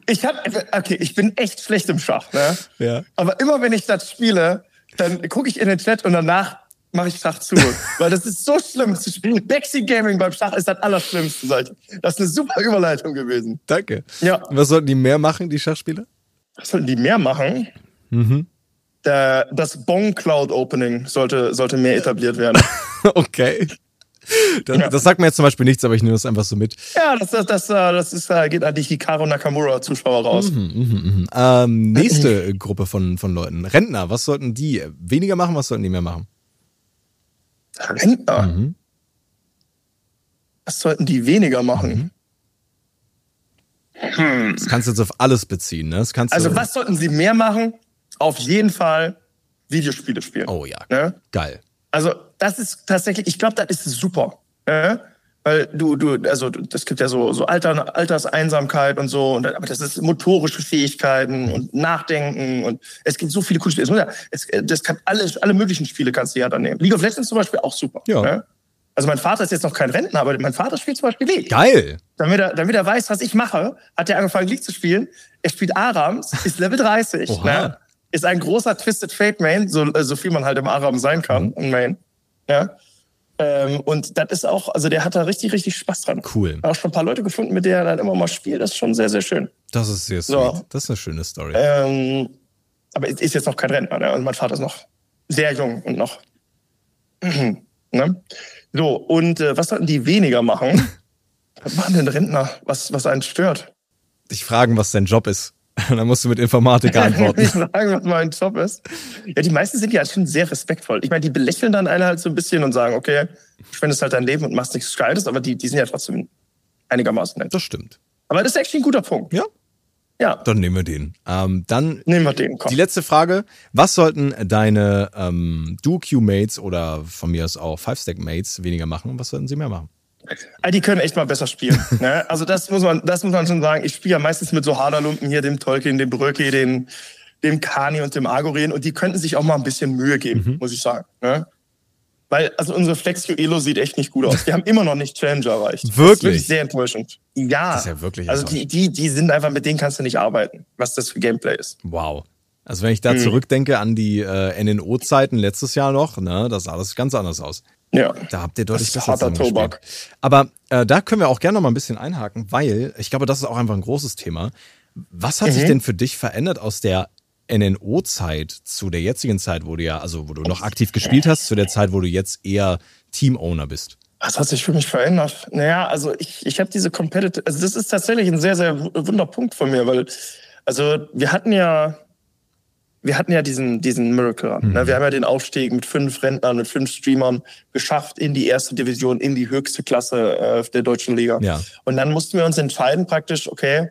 Ich hab, okay, ich bin echt schlecht im Schach, ne? Ja. Aber immer wenn ich das spiele, dann gucke ich in den Chat und danach mache ich Schach zu. Weil das ist so schlimm zu spielen. Backseat Gaming beim Schach ist das Allerschlimmste. Das ist eine super Überleitung gewesen. Danke. Ja. Was sollten die mehr machen, die Schachspieler? Was sollten die mehr machen? Mhm. Der, das Bong Cloud Opening sollte, sollte mehr etabliert werden. [LAUGHS] okay. Das, ja. das, sagt mir jetzt zum Beispiel nichts, aber ich nehme das einfach so mit. Ja, das, das, das, das ist, geht an die Hikaru Nakamura-Zuschauer raus. Mhm, mh, mh. Ähm, nächste Gruppe von, von Leuten. Rentner, was sollten die weniger machen, was sollten die mehr machen? Rentner? Mhm. Was sollten die weniger machen? Mhm. Hm. Das kannst du jetzt auf alles beziehen, ne? Das kannst also, was sollten sie mehr machen? Auf jeden Fall Videospiele spielen. Oh ja. Ne? Geil. Also das ist tatsächlich, ich glaube, das ist super. Äh? Weil du, du, also das gibt ja so, so Alter, Alterseinsamkeit und so, und, aber das ist motorische Fähigkeiten und Nachdenken und es gibt so viele coole Spiele. Es, das kann alle, alle möglichen Spiele kannst du ja dann nehmen. League of Legends zum Beispiel auch super. Ja. Ne? Also mein Vater ist jetzt noch kein Rentner, aber mein Vater spielt zum Beispiel League. Geil. Damit er, damit er weiß, was ich mache, hat er angefangen League zu spielen. Er spielt Arams, ist Level 30. Ne? ist ein großer Twisted Fate Main, so, so viel man halt im Aram sein kann, mhm. Main. Ja. Ähm, und das ist auch, also der hat da richtig, richtig Spaß dran. Cool. Auch schon ein paar Leute gefunden, mit denen er dann immer mal spielt. Das ist schon sehr, sehr schön. Das ist sehr sweet. So. Das ist eine schöne Story. Ähm, aber ist jetzt noch kein Rentner. Ne? Und mein Vater ist noch sehr jung und noch. [CLEARS THROAT] ne? So, und äh, was sollten die weniger machen? [LAUGHS] was machen denn Rentner, was, was einen stört? Dich fragen, was dein Job ist. [LAUGHS] dann musst du mit Informatik antworten. [LAUGHS] ich sagen, was mein Job ist. Ja, die meisten sind ja schon sehr respektvoll. Ich meine, die belächeln dann einen halt so ein bisschen und sagen, okay, du spendest halt dein Leben und machst nichts Gescheites, aber die, die sind ja trotzdem einigermaßen nett. Das stimmt. Aber das ist echt ein guter Punkt. Ja. Ja. Dann nehmen wir den. Ähm, dann nehmen wir den. Komm. Die letzte Frage: Was sollten deine ähm, Duo-Q-Mates oder von mir aus auch Five-Stack-Mates weniger machen und was sollten sie mehr machen? Ah, die können echt mal besser spielen. [LAUGHS] ne? Also das muss man, das muss man schon sagen. Ich spiele ja meistens mit so Haderlumpen hier, dem Tolkien, dem Bröcki, dem, dem Kani und dem Agoren und die könnten sich auch mal ein bisschen Mühe geben, mhm. muss ich sagen. Ne? Weil, also unsere Flexio Elo sieht echt nicht gut aus. Die haben immer noch nicht Challenger erreicht. Wirklich? wirklich sehr enttäuschend. Ja. Das ist ja wirklich Also die, die, die sind einfach, mit denen kannst du nicht arbeiten, was das für Gameplay ist. Wow. Also wenn ich da mhm. zurückdenke an die äh, NNO-Zeiten letztes Jahr noch, ne, das sah alles ganz anders aus. Ja. Da habt ihr deutlich besser Tobak. Aber äh, da können wir auch gerne noch mal ein bisschen einhaken, weil ich glaube, das ist auch einfach ein großes Thema. Was hat mhm. sich denn für dich verändert aus der NNO-Zeit zu der jetzigen Zeit, wo du ja, also wo du noch aktiv gespielt hast, zu der Zeit, wo du jetzt eher Team-Owner bist? Was hat sich für mich verändert? Naja, also ich, ich habe diese Competitive, also das ist tatsächlich ein sehr, sehr wunder Punkt von mir, weil, also wir hatten ja wir hatten ja diesen, diesen Miracle Run. Ne? Mhm. Wir haben ja den Aufstieg mit fünf Rentnern, mit fünf Streamern geschafft in die erste Division, in die höchste Klasse äh, der deutschen Liga. Ja. Und dann mussten wir uns entscheiden praktisch, okay,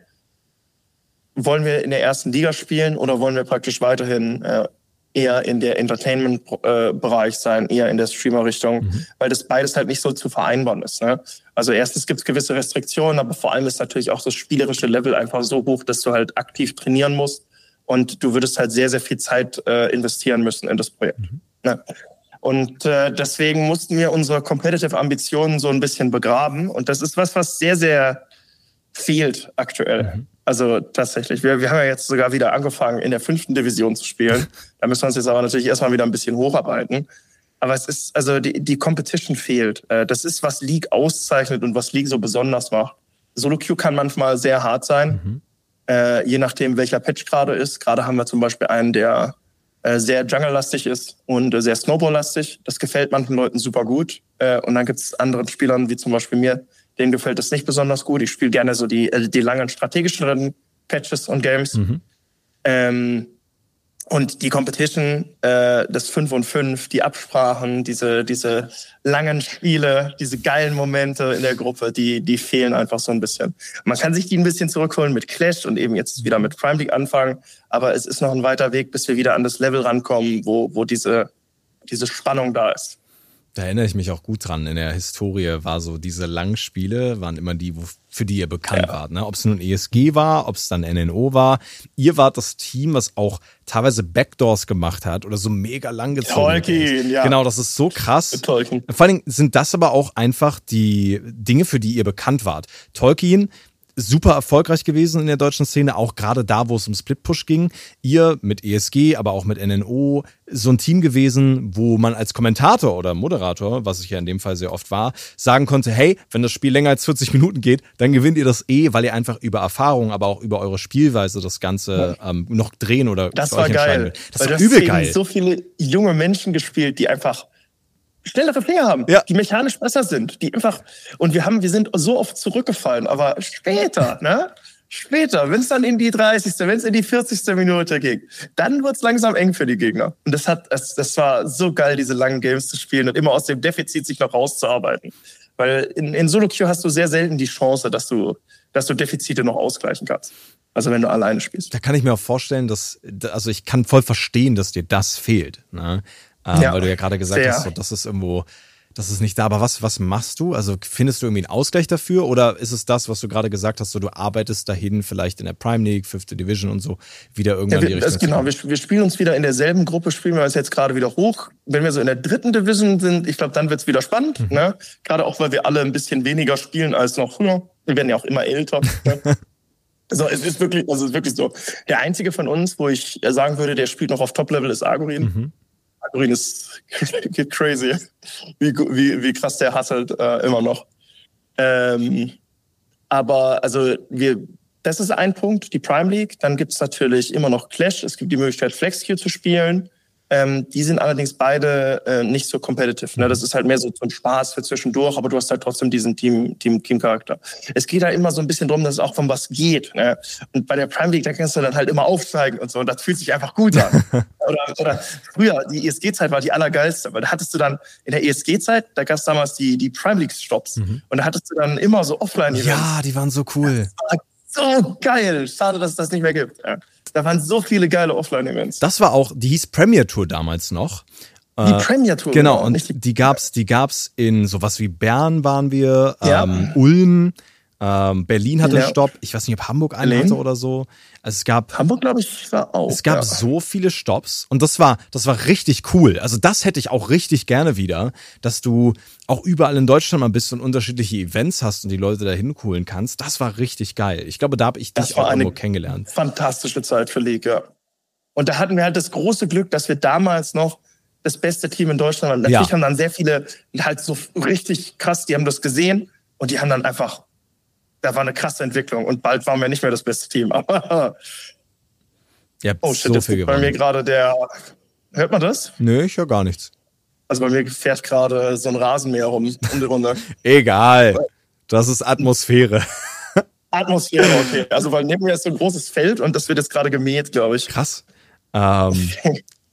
wollen wir in der ersten Liga spielen oder wollen wir praktisch weiterhin äh, eher in der Entertainment-Bereich sein, eher in der Streamer-Richtung, mhm. weil das beides halt nicht so zu vereinbaren ist. Ne? Also erstens gibt es gewisse Restriktionen, aber vor allem ist natürlich auch das spielerische Level einfach so hoch, dass du halt aktiv trainieren musst und du würdest halt sehr, sehr viel Zeit äh, investieren müssen in das Projekt. Mhm. Ja. Und äh, deswegen mussten wir unsere competitive Ambitionen so ein bisschen begraben. Und das ist was, was sehr, sehr fehlt aktuell. Mhm. Also tatsächlich, wir, wir haben ja jetzt sogar wieder angefangen, in der fünften Division zu spielen. [LAUGHS] Da müssen wir uns jetzt aber natürlich erstmal wieder ein bisschen hocharbeiten. Aber es ist, also die, die Competition fehlt. Äh, das ist, was League auszeichnet und was League so besonders macht. Solo Queue kann manchmal sehr hart sein. Mhm äh, je nachdem, welcher Patch gerade ist. Gerade haben wir zum Beispiel einen, der äh, sehr Jungle-lastig ist und äh, sehr Snowball-lastig. Das gefällt manchen Leuten super gut. Äh, und dann gibt es anderen Spielern, wie zum Beispiel mir, denen gefällt das nicht besonders gut. Ich spiele gerne so die, äh, die langen strategischeren Patches und Games. Mhm. Ähm, und die Competition, äh, das 5 und 5, die Absprachen, diese, diese langen Spiele, diese geilen Momente in der Gruppe, die, die fehlen einfach so ein bisschen. Man kann sich die ein bisschen zurückholen mit Clash und eben jetzt wieder mit Prime League anfangen, aber es ist noch ein weiter Weg, bis wir wieder an das Level rankommen, wo, wo diese, diese Spannung da ist. Da erinnere ich mich auch gut dran. In der Historie war so, diese langen Spiele waren immer die, wo, für die ihr bekannt ja. wart. Ne? Ob es nun ESG war, ob es dann NNO war. Ihr wart das Team, was auch teilweise Backdoors gemacht hat oder so mega lang gezogen Tolkien, ja. Genau, das ist so krass. Tolkien. Vor allen Dingen sind das aber auch einfach die Dinge, für die ihr bekannt wart. Tolkien super erfolgreich gewesen in der deutschen Szene, auch gerade da, wo es um Split-Push ging. Ihr mit ESG, aber auch mit NNO, so ein Team gewesen, wo man als Kommentator oder Moderator, was ich ja in dem Fall sehr oft war, sagen konnte, hey, wenn das Spiel länger als 40 Minuten geht, dann gewinnt ihr das eh, weil ihr einfach über Erfahrung, aber auch über eure Spielweise das Ganze ähm, noch drehen oder Das war geil. Das war übel geil. so viele junge Menschen gespielt, die einfach schnellere Finger haben, Ja. die mechanisch besser sind, die einfach und wir haben, wir sind so oft zurückgefallen, aber später, ne? Später, wenn es dann in die 30., wenn es in die 40. Minute ging, dann wird's langsam eng für die Gegner. Und das hat, das, das war so geil, diese langen Games zu spielen und immer aus dem Defizit sich noch rauszuarbeiten. Weil in, in Solo Queue hast du sehr selten die Chance, dass du, dass du Defizite noch ausgleichen kannst. Also wenn du alleine spielst. Da kann ich mir auch vorstellen, dass, also ich kann voll verstehen, dass dir das fehlt. Ne? Ähm, Ja, weil du ja gerade gesagt sehr. hast, so, das ist irgendwo, das ist nicht da. Aber was, was machst du? Also findest du irgendwie einen Ausgleich dafür? Oder ist es das, was du gerade gesagt hast, so du arbeitest dahin vielleicht in der Prime League, Fifth Division und so, wieder irgendwann Ja, die wir, Richtung? das, zu genau, wir, wir spielen uns wieder in derselben Gruppe, spielen wir uns jetzt gerade wieder hoch. Wenn wir so in der dritten Division sind, ich glaube, dann wird's wieder spannend. Mhm. Ne? Gerade auch, weil wir alle ein bisschen weniger spielen als noch früher. Wir werden ja auch immer älter. ne? [LAUGHS] Also es ist wirklich, also es ist wirklich so. Der einzige von uns, wo ich sagen würde, der spielt noch auf Top-Level, ist Agorin. Mhm. Agorin ist [LAUGHS] geht crazy, wie, wie, wie krass der hasselt äh, immer noch. Ähm, aber also wir, das ist ein Punkt, die Prime League. Dann gibt's natürlich immer noch Clash. Es gibt die Möglichkeit, FlexQ zu spielen. Ähm, die sind allerdings beide äh, nicht so competitive. Ne? Das ist halt mehr so, ein Spaß für zwischendurch, aber du hast halt trotzdem diesen Team, Team, Team-Charakter. Es geht da immer so ein bisschen drum, dass es auch von was geht. Ne? Und bei der Prime League, da kannst du dann halt immer aufsteigen und so. Und das fühlt sich einfach gut an. [LAUGHS] oder, oder früher, die ESG-Zeit war die allergeilste, weil da hattest du dann in der ESG-Zeit, da gab's damals die, die Prime League-Stops. Und da hattest du dann immer so Offline-Events Ja, die waren so cool. so geil. Schade, dass es das nicht mehr gibt. Ja. Da waren so viele geile Offline-Events. Das war auch, die hieß Premier Tour damals noch. Die Premier Tour. Genau, nicht und die gab's, die gab's in sowas wie Bern waren wir, Ja. ähm, Ulm, ähm, Berlin hatte Ja. Stopp. Ich weiß nicht, ob Hamburg einen Berlin. hatte oder so. Also es gab, Hamburg, glaube ich, war auch. es gab ja. so viele Stops und das war, das war richtig cool. Also das hätte ich auch richtig gerne wieder, dass du auch überall in Deutschland mal bist und unterschiedliche Events hast und die Leute dahin coolen kannst. Das war richtig geil. Ich glaube, da habe ich Das dich auch irgendwo kennengelernt. fantastische Zeit für League, ja. Und da hatten wir halt das große Glück, dass wir damals noch das beste Team in Deutschland waren. Natürlich Ja. haben dann sehr viele halt so richtig krass, die haben das gesehen und die haben dann einfach, da war eine krasse Entwicklung und bald waren wir nicht mehr das beste Team. [LAUGHS] Aber oh shit, so jetzt bei mir gerade der, hört man das? Nö, ich höre gar nichts. Also bei mir fährt gerade so ein Rasenmäher rum um die Runde. [LAUGHS] Egal. Das ist Atmosphäre. [LAUGHS] Atmosphäre, okay. Also weil neben mir ist so ein großes Feld und das wird jetzt gerade gemäht, glaube ich. Krass. Ähm,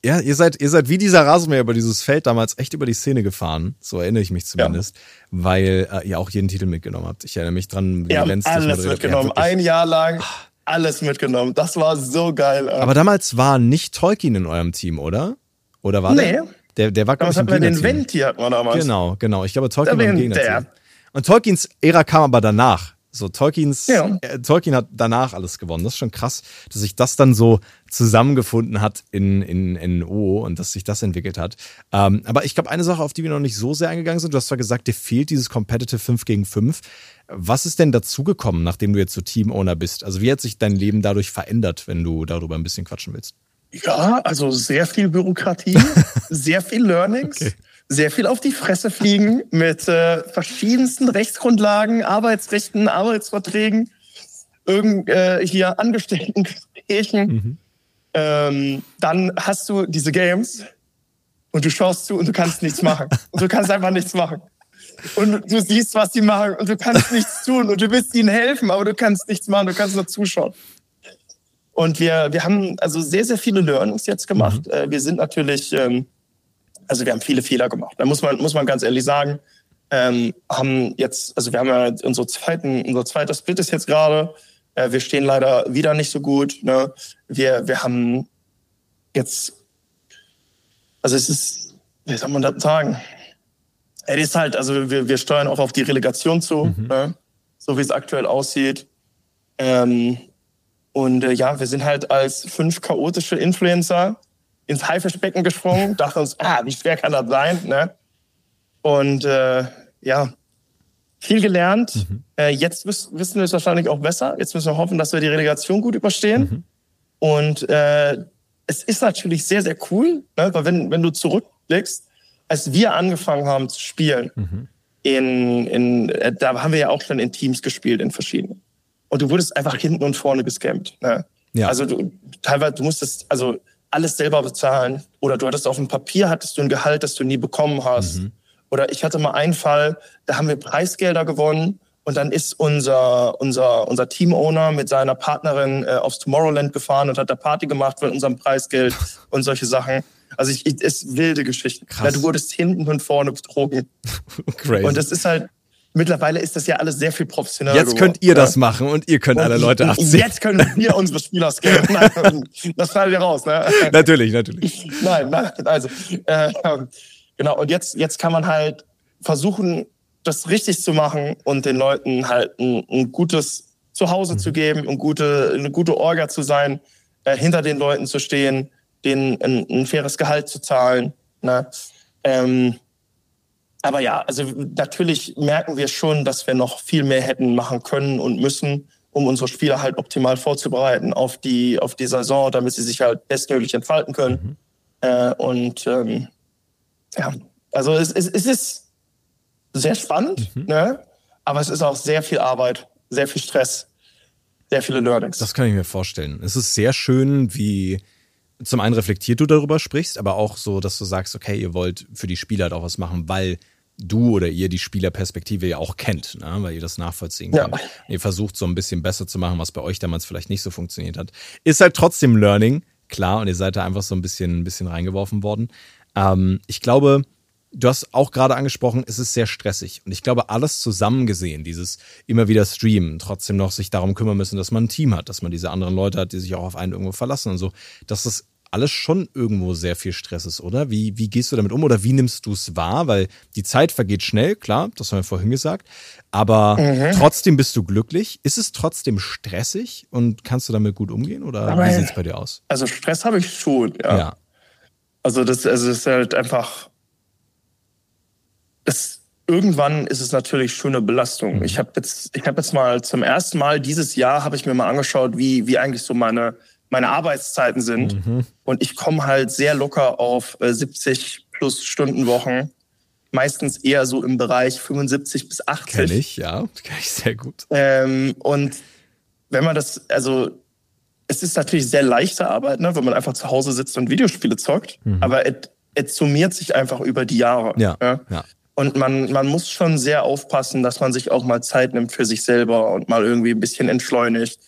ja, ihr seid, ihr seid wie dieser Rasenmäher über dieses Feld damals echt über die Szene gefahren. So erinnere ich mich zumindest. Weil äh, ihr auch jeden Titel mitgenommen habt. Ich erinnere mich dran, wie haben Lenz alles hat. mitgenommen. Ja. Ein Jahr lang alles mitgenommen. Das war so geil. ey. Aber damals war nicht Tolkien in eurem Team, oder? Oder war Nee. der? Der, der war, glaube ich, im wir den Gegnerteam. Venti hatten wir damals. Genau, genau. Ich glaube, Tolkien war im Gegnerteam. Und Tolkiens Ära kam aber danach. So, Tolkiens, Ja. äh, Tolkien hat danach alles gewonnen. Das ist schon krass, dass sich das dann so zusammengefunden hat in, in, in NO und dass sich das entwickelt hat. Ähm, aber ich glaube, eine Sache, auf die wir noch nicht so sehr eingegangen sind, du hast zwar gesagt, dir fehlt dieses Competitive 5 gegen 5. Was ist denn dazugekommen, nachdem du jetzt so Team-Owner bist? Also wie hat sich dein Leben dadurch verändert, wenn du darüber ein bisschen quatschen willst? Ja, also sehr viel Bürokratie, [LAUGHS] sehr viel Learnings, Okay. Sehr viel auf die Fresse fliegen mit äh, verschiedensten Rechtsgrundlagen, Arbeitsrechten, Arbeitsverträgen, irgend äh, hier Angestelltengesprächen. Mhm. Ähm, dann hast du diese Games und du schaust zu und du kannst nichts machen. Und du kannst einfach nichts machen. Und du siehst, was die machen und du kannst nichts tun und du willst ihnen helfen, aber du kannst nichts machen, du kannst nur zuschauen. Und wir, wir haben also sehr, sehr viele Learnings jetzt gemacht. Äh, Wir sind natürlich, ähm, also wir haben viele Fehler gemacht. Da muss man, muss man ganz ehrlich sagen. Ähm, haben jetzt, also wir haben ja unsere zweiten, unser zweiter Split ist jetzt gerade. Äh, wir stehen leider wieder nicht so gut. Ne? Wir, wir haben jetzt, also es ist, wie soll man das sagen? Es ist halt, also wir, wir steuern auch auf die Relegation zu, ne? so wie es aktuell aussieht. Ähm, und äh, ja, wir sind halt als fünf chaotische Influencer ins Haifischbecken gesprungen, dachten uns, ah, wie schwer kann das sein? Ne? Und äh, ja, viel gelernt. Äh, jetzt wiss, wissen wir es wahrscheinlich auch besser. Jetzt müssen wir hoffen, dass wir die Relegation gut überstehen. Und äh, es ist natürlich sehr, sehr cool, ne? weil wenn, wenn du zurückblickst, als wir angefangen haben zu spielen, in, in, äh, da haben wir ja auch schon in Teams gespielt, in verschiedenen. Und du wurdest einfach hinten und vorne gescampt. Ne? Ja. Also du teilweise, du musstest also alles selber bezahlen. Oder du hattest auf dem Papier hattest du ein Gehalt, das du nie bekommen hast. Oder ich hatte mal einen Fall, da haben wir Preisgelder gewonnen und dann ist unser, unser, unser Team-Owner mit seiner Partnerin äh, aufs Tomorrowland gefahren und hat da Party gemacht von unserem Preisgeld [LAUGHS] und solche Sachen. Also ich, ich ist wilde Geschichte. Krass. Ja, du wurdest hinten und vorne betrogen. [LAUGHS] Crazy. Und das ist halt, mittlerweile ist das ja alles sehr viel professioneller. Jetzt könnt ihr das machen und ihr könnt und alle Leute abziehen. Jetzt können wir unsere Spieler scannen. [LAUGHS] [LAUGHS] das schneidet ihr raus, ne? [LAUGHS] Natürlich, natürlich. Nein, nein, also, äh, genau. Und jetzt, jetzt kann man halt versuchen, das richtig zu machen und den Leuten halt ein, ein gutes Zuhause mhm. zu geben, ein gute, eine gute Orga zu sein, äh, hinter den Leuten zu stehen, denen ein, ein faires Gehalt zu zahlen. Ne? Ähm, aber ja, also natürlich merken wir schon, dass wir noch viel mehr hätten machen können und müssen, um unsere Spieler halt optimal vorzubereiten auf die, auf die Saison, damit sie sich halt bestmöglich entfalten können. Mhm. Äh, und ähm, ja, also es, es, es ist sehr spannend, mhm. ne? aber es ist auch sehr viel Arbeit, sehr viel Stress, sehr viele Learnings. Das kann ich mir vorstellen. Es ist sehr schön, wie zum einen reflektiert du darüber sprichst, aber auch so, dass du sagst, okay, ihr wollt für die Spieler halt auch was machen, weil du oder ihr die Spielerperspektive ja auch kennt, ne? weil ihr das nachvollziehen könnt. Ja. Ihr versucht so ein bisschen besser zu machen, was bei euch damals vielleicht nicht so funktioniert hat. Ist halt trotzdem Learning, klar, und ihr seid da einfach so ein bisschen, ein bisschen reingeworfen worden. Ähm, ich glaube, du hast auch gerade angesprochen, es ist sehr stressig. Und ich glaube, alles zusammen gesehen, dieses immer wieder streamen, trotzdem noch sich darum kümmern müssen, dass man ein Team hat, dass man diese anderen Leute hat, die sich auch auf einen irgendwo verlassen und so, dass das alles schon irgendwo sehr viel Stress ist, oder? Wie, wie gehst du damit um oder wie nimmst du es wahr? Weil die Zeit vergeht schnell, klar, das haben wir vorhin gesagt. Aber mhm. trotzdem bist du glücklich. Ist es trotzdem stressig und kannst du damit gut umgehen oder Aber wie sieht es bei dir aus? Also Stress habe ich schon, ja. ja. Also das, also das ist halt einfach. Das, irgendwann ist es natürlich schon eine Belastung. Mhm. Ich habe jetzt, ich habe jetzt mal zum ersten Mal dieses Jahr habe ich mir mal angeschaut, wie, wie eigentlich so meine meine Arbeitszeiten sind. Mhm. Und ich komme halt sehr locker auf äh, 70 plus Stunden Wochen. Meistens eher so im Bereich 75 bis 80. Kenn ich, ja. Kenn ich sehr gut. Ähm, und wenn man das, also es ist natürlich sehr leichte Arbeit, ne, wenn man einfach zu Hause sitzt und Videospiele zockt. Mhm. Aber es summiert sich einfach über die Jahre. Ja, ja. ja. Und man, man muss schon sehr aufpassen, dass man sich auch mal Zeit nimmt für sich selber und mal irgendwie ein bisschen entschleunigt.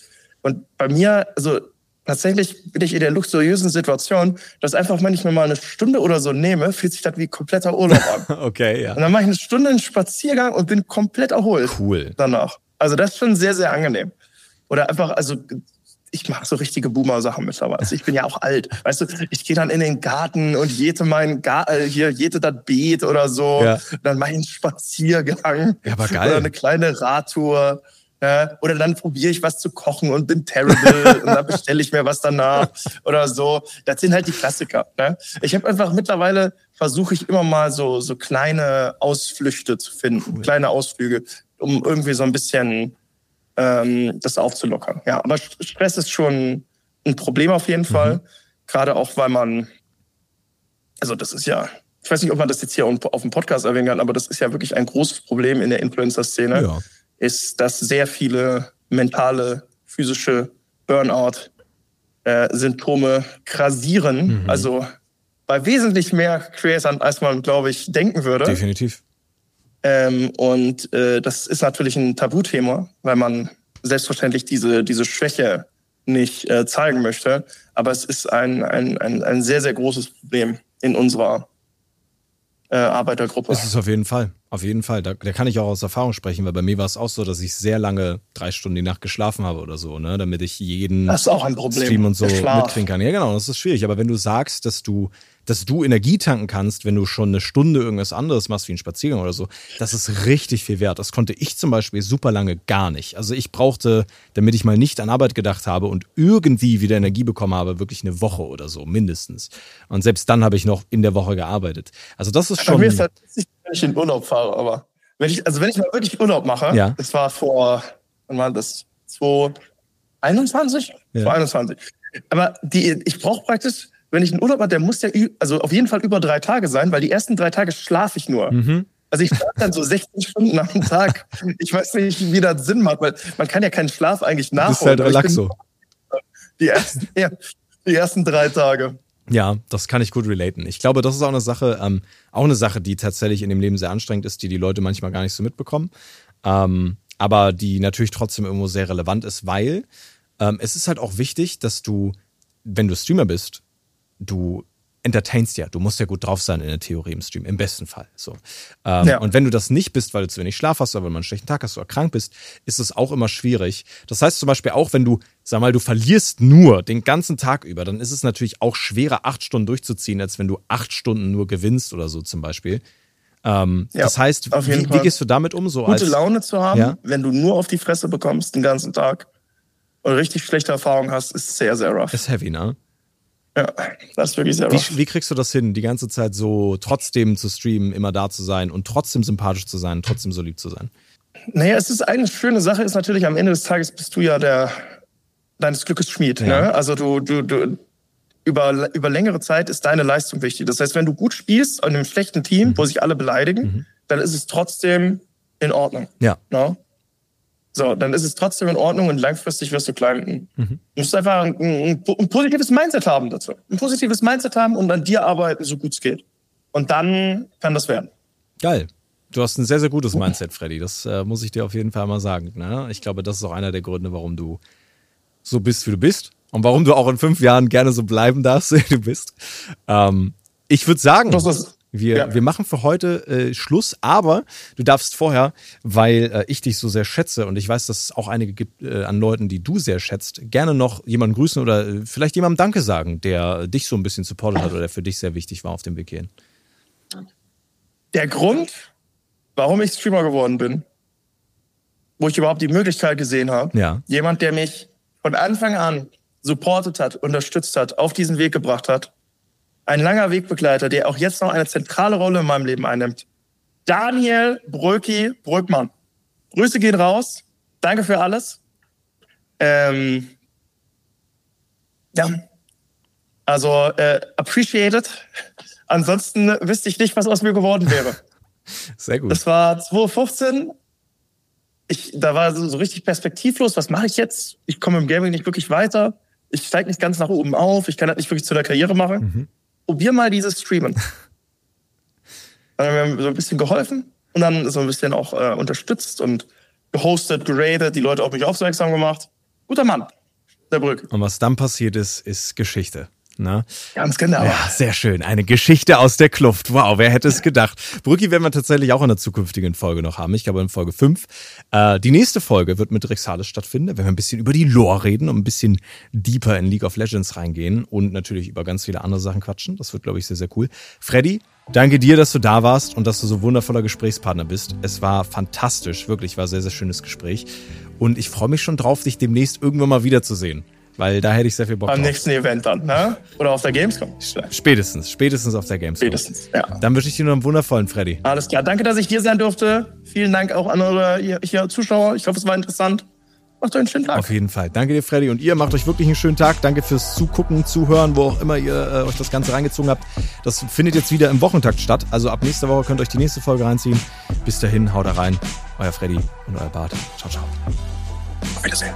Und bei mir, also tatsächlich bin ich in der luxuriösen Situation, dass einfach, wenn ich mir mal eine Stunde oder so nehme, fühlt sich das wie kompletter Urlaub an. [LAUGHS] okay, ja. Und dann mache ich eine Stunde einen Spaziergang und bin komplett erholt. Cool. Danach. Also das ist schon sehr, sehr angenehm. Oder einfach, also ich mache so richtige Boomer-Sachen mittlerweile. Also ich bin ja auch alt. Weißt du, ich gehe dann in den Garten und jete mein Gar äh, hier, jete das Beet oder so. Ja. Dann mache ich einen Spaziergang. Ja, aber geil. Oder eine kleine Radtour. Ja, oder dann probiere ich was zu kochen und bin terrible [LAUGHS] und dann bestelle ich mir was danach oder so. Das sind halt die Klassiker. Ne? Ich habe einfach mittlerweile versuche ich immer mal so so kleine Ausflüchte zu finden, cool. kleine Ausflüge, um irgendwie so ein bisschen ähm, das aufzulockern. Ja, aber Stress ist schon ein Problem auf jeden mhm. Fall, gerade auch weil man, also das ist ja ich weiß nicht, ob man das jetzt hier auf dem Podcast erwähnen kann, aber das ist ja wirklich ein großes Problem in der Influencer-Szene. Ja ist, dass sehr viele mentale, physische Burnout-Symptome äh, grasieren. Mhm. Also bei wesentlich mehr Creators, als man, glaube ich, denken würde. Definitiv. Ähm, und äh, das ist natürlich ein Tabuthema, weil man selbstverständlich diese, diese Schwäche nicht äh, zeigen möchte. Aber es ist ein, ein, ein, ein sehr, sehr großes Problem in unserer äh, Arbeitergruppe. Ist es auf jeden Fall. Auf jeden Fall, da, da kann ich auch aus Erfahrung sprechen, weil bei mir war es auch so, dass ich sehr lange drei Stunden die Nacht geschlafen habe oder so, ne, damit ich jeden das ist auch ein Problem. Stream und so mitkriegen kann. Ja, genau, das ist schwierig. Aber wenn du sagst, dass du dass du Energie tanken kannst, wenn du schon eine Stunde irgendwas anderes machst, wie einen Spaziergang oder so, das ist richtig viel wert. Das konnte ich zum Beispiel super lange gar nicht. Also ich brauchte, damit ich mal nicht an Arbeit gedacht habe und irgendwie wieder Energie bekommen habe, wirklich eine Woche oder so, mindestens. Und selbst dann habe ich noch in der Woche gearbeitet. Also das ist schon. Bei mir ist halt nicht, wenn ich in Urlaub fahre, aber wenn ich, also wenn ich mal wirklich Urlaub mache, ja. das war vor, wann war das? 2021? Ja. 2021. Aber die, ich brauche praktisch wenn ich einen Urlaub habe, der muss ja also auf jeden Fall über drei Tage sein, weil die ersten drei Tage schlafe ich nur. Mhm. Also ich schlafe dann so 16 Stunden am Tag. Ich weiß nicht, wie das Sinn macht, weil man kann ja keinen Schlaf eigentlich nachholen. Das ist halt Relaxo. Die ersten, ja, die ersten drei Tage. Ja, das kann ich gut relaten. Ich glaube, das ist auch eine Sache, ähm, auch eine Sache, die tatsächlich in dem Leben sehr anstrengend ist, die die Leute manchmal gar nicht so mitbekommen, ähm, aber die natürlich trotzdem irgendwo sehr relevant ist, weil ähm, es ist halt auch wichtig, dass du, wenn du Streamer bist, du entertainst ja. Du musst ja gut drauf sein in der Theorie im Stream, im besten Fall. So. Ähm, ja. Und wenn du das nicht bist, weil du zu wenig Schlaf hast oder weil du einen schlechten Tag hast oder krank bist, ist es auch immer schwierig. Das heißt zum Beispiel auch, wenn du, sag mal, du verlierst nur den ganzen Tag über, dann ist es natürlich auch schwerer, acht Stunden durchzuziehen, als wenn du acht Stunden nur gewinnst oder so zum Beispiel. Ähm, ja, das heißt, wie, wie, gehst du damit um? So Gute als, Laune zu haben, ja? wenn du nur auf die Fresse bekommst den ganzen Tag und richtig schlechte Erfahrungen hast, ist sehr, sehr rough. Ist heavy, ne? Ja, das ist wirklich sehr wie, wie kriegst du das hin, die ganze Zeit so trotzdem zu streamen, immer da zu sein und trotzdem sympathisch zu sein, trotzdem so lieb zu sein? Naja, es ist eine schöne Sache, ist natürlich am Ende des Tages bist du ja der deines Glückes Schmied. Ja. Ne? Also du, du, du über, über längere Zeit ist deine Leistung wichtig. Das heißt, wenn du gut spielst in einem schlechten Team, mhm. wo sich alle beleidigen, mhm. dann ist es trotzdem in Ordnung. Ja. Ne? So, dann ist es trotzdem in Ordnung und langfristig wirst du klein. Mhm. Du musst einfach ein, ein, ein, positives Mindset haben dazu. Ein positives Mindset haben und an dir arbeiten, so gut es geht. Und dann kann das werden. Geil. Du hast ein sehr, sehr gutes Mindset, Freddy. Das äh, muss ich dir auf jeden Fall mal sagen. Ne? Ich glaube, das ist auch einer der Gründe, warum du so bist, wie du bist. Und warum du auch in fünf Jahren gerne so bleiben darfst, [LAUGHS] wie du bist. Ähm, ich würde sagen. Wir, ja. wir machen für heute äh, Schluss, aber du darfst vorher, weil äh, ich dich so sehr schätze und ich weiß, dass es auch einige gibt äh, an Leuten, die du sehr schätzt, gerne noch jemanden grüßen oder äh, vielleicht jemandem Danke sagen, der dich so ein bisschen supportet hat oder der für dich sehr wichtig war auf dem Weg hierhin. Der Grund, warum ich Streamer geworden bin, wo ich überhaupt die Möglichkeit gesehen habe, ja. jemand, der mich von Anfang an supportet hat, unterstützt hat, auf diesen Weg gebracht hat, ein langer Wegbegleiter, der auch jetzt noch eine zentrale Rolle in meinem Leben einnimmt. Daniel Bröki Brückmann. Grüße gehen raus. Danke für alles. Ähm, ja, also äh, appreciated. Ansonsten wüsste ich nicht, was aus mir geworden wäre. [LAUGHS] Sehr gut. Das war 2015. Ich, da war so, so richtig perspektivlos. Was mache ich jetzt? Ich komme im Gaming nicht wirklich weiter. Ich steige nicht ganz nach oben auf. Ich kann das nicht wirklich zu der Karriere machen. Mhm probier mal dieses Streamen. [LAUGHS] dann haben wir so ein bisschen geholfen und dann so ein bisschen auch äh, unterstützt und gehostet, geradet, die Leute auf mich aufmerksam gemacht. Guter Mann, der Brück. Und was dann passiert ist, ist Geschichte. Ne? Ganz genau. Ja, sehr schön. Eine Geschichte aus der Kluft. Wow, wer hätte es gedacht? Brücki werden wir tatsächlich auch in der zukünftigen Folge noch haben. Ich glaube in Folge 5. Äh, die nächste Folge wird mit Rexales stattfinden, wenn wir ein bisschen über die Lore reden und ein bisschen deeper in League of Legends reingehen und natürlich über ganz viele andere Sachen quatschen. Das wird, glaube ich, sehr, sehr cool. Freddy, danke dir, dass du da warst und dass du so wundervoller Gesprächspartner bist. Es war fantastisch, wirklich, war sehr, sehr schönes Gespräch. Und ich freue mich schon drauf, dich demnächst irgendwann mal wiederzusehen. Weil da hätte ich sehr viel Bock Am drauf. nächsten Event dann, ne? Oder auf der Gamescom? Spätestens, spätestens auf der Gamescom. Spätestens, ja. Dann wünsche ich dir noch einen wundervollen Freddy. Alles klar, danke, dass ich hier sein durfte. Vielen Dank auch an eure hier, Zuschauer. Ich hoffe, es war interessant. Macht euch einen schönen Tag. Auf jeden Fall. Danke dir, Freddy. Und ihr macht euch wirklich einen schönen Tag. Danke fürs Zugucken, Zuhören, wo auch immer ihr äh, euch das Ganze reingezogen habt. Das findet jetzt wieder im Wochentakt statt. Also ab nächster Woche könnt ihr euch die nächste Folge reinziehen. Bis dahin, haut da rein. Euer Freddy und euer Bart. Ciao, ciao. Auf Wiedersehen.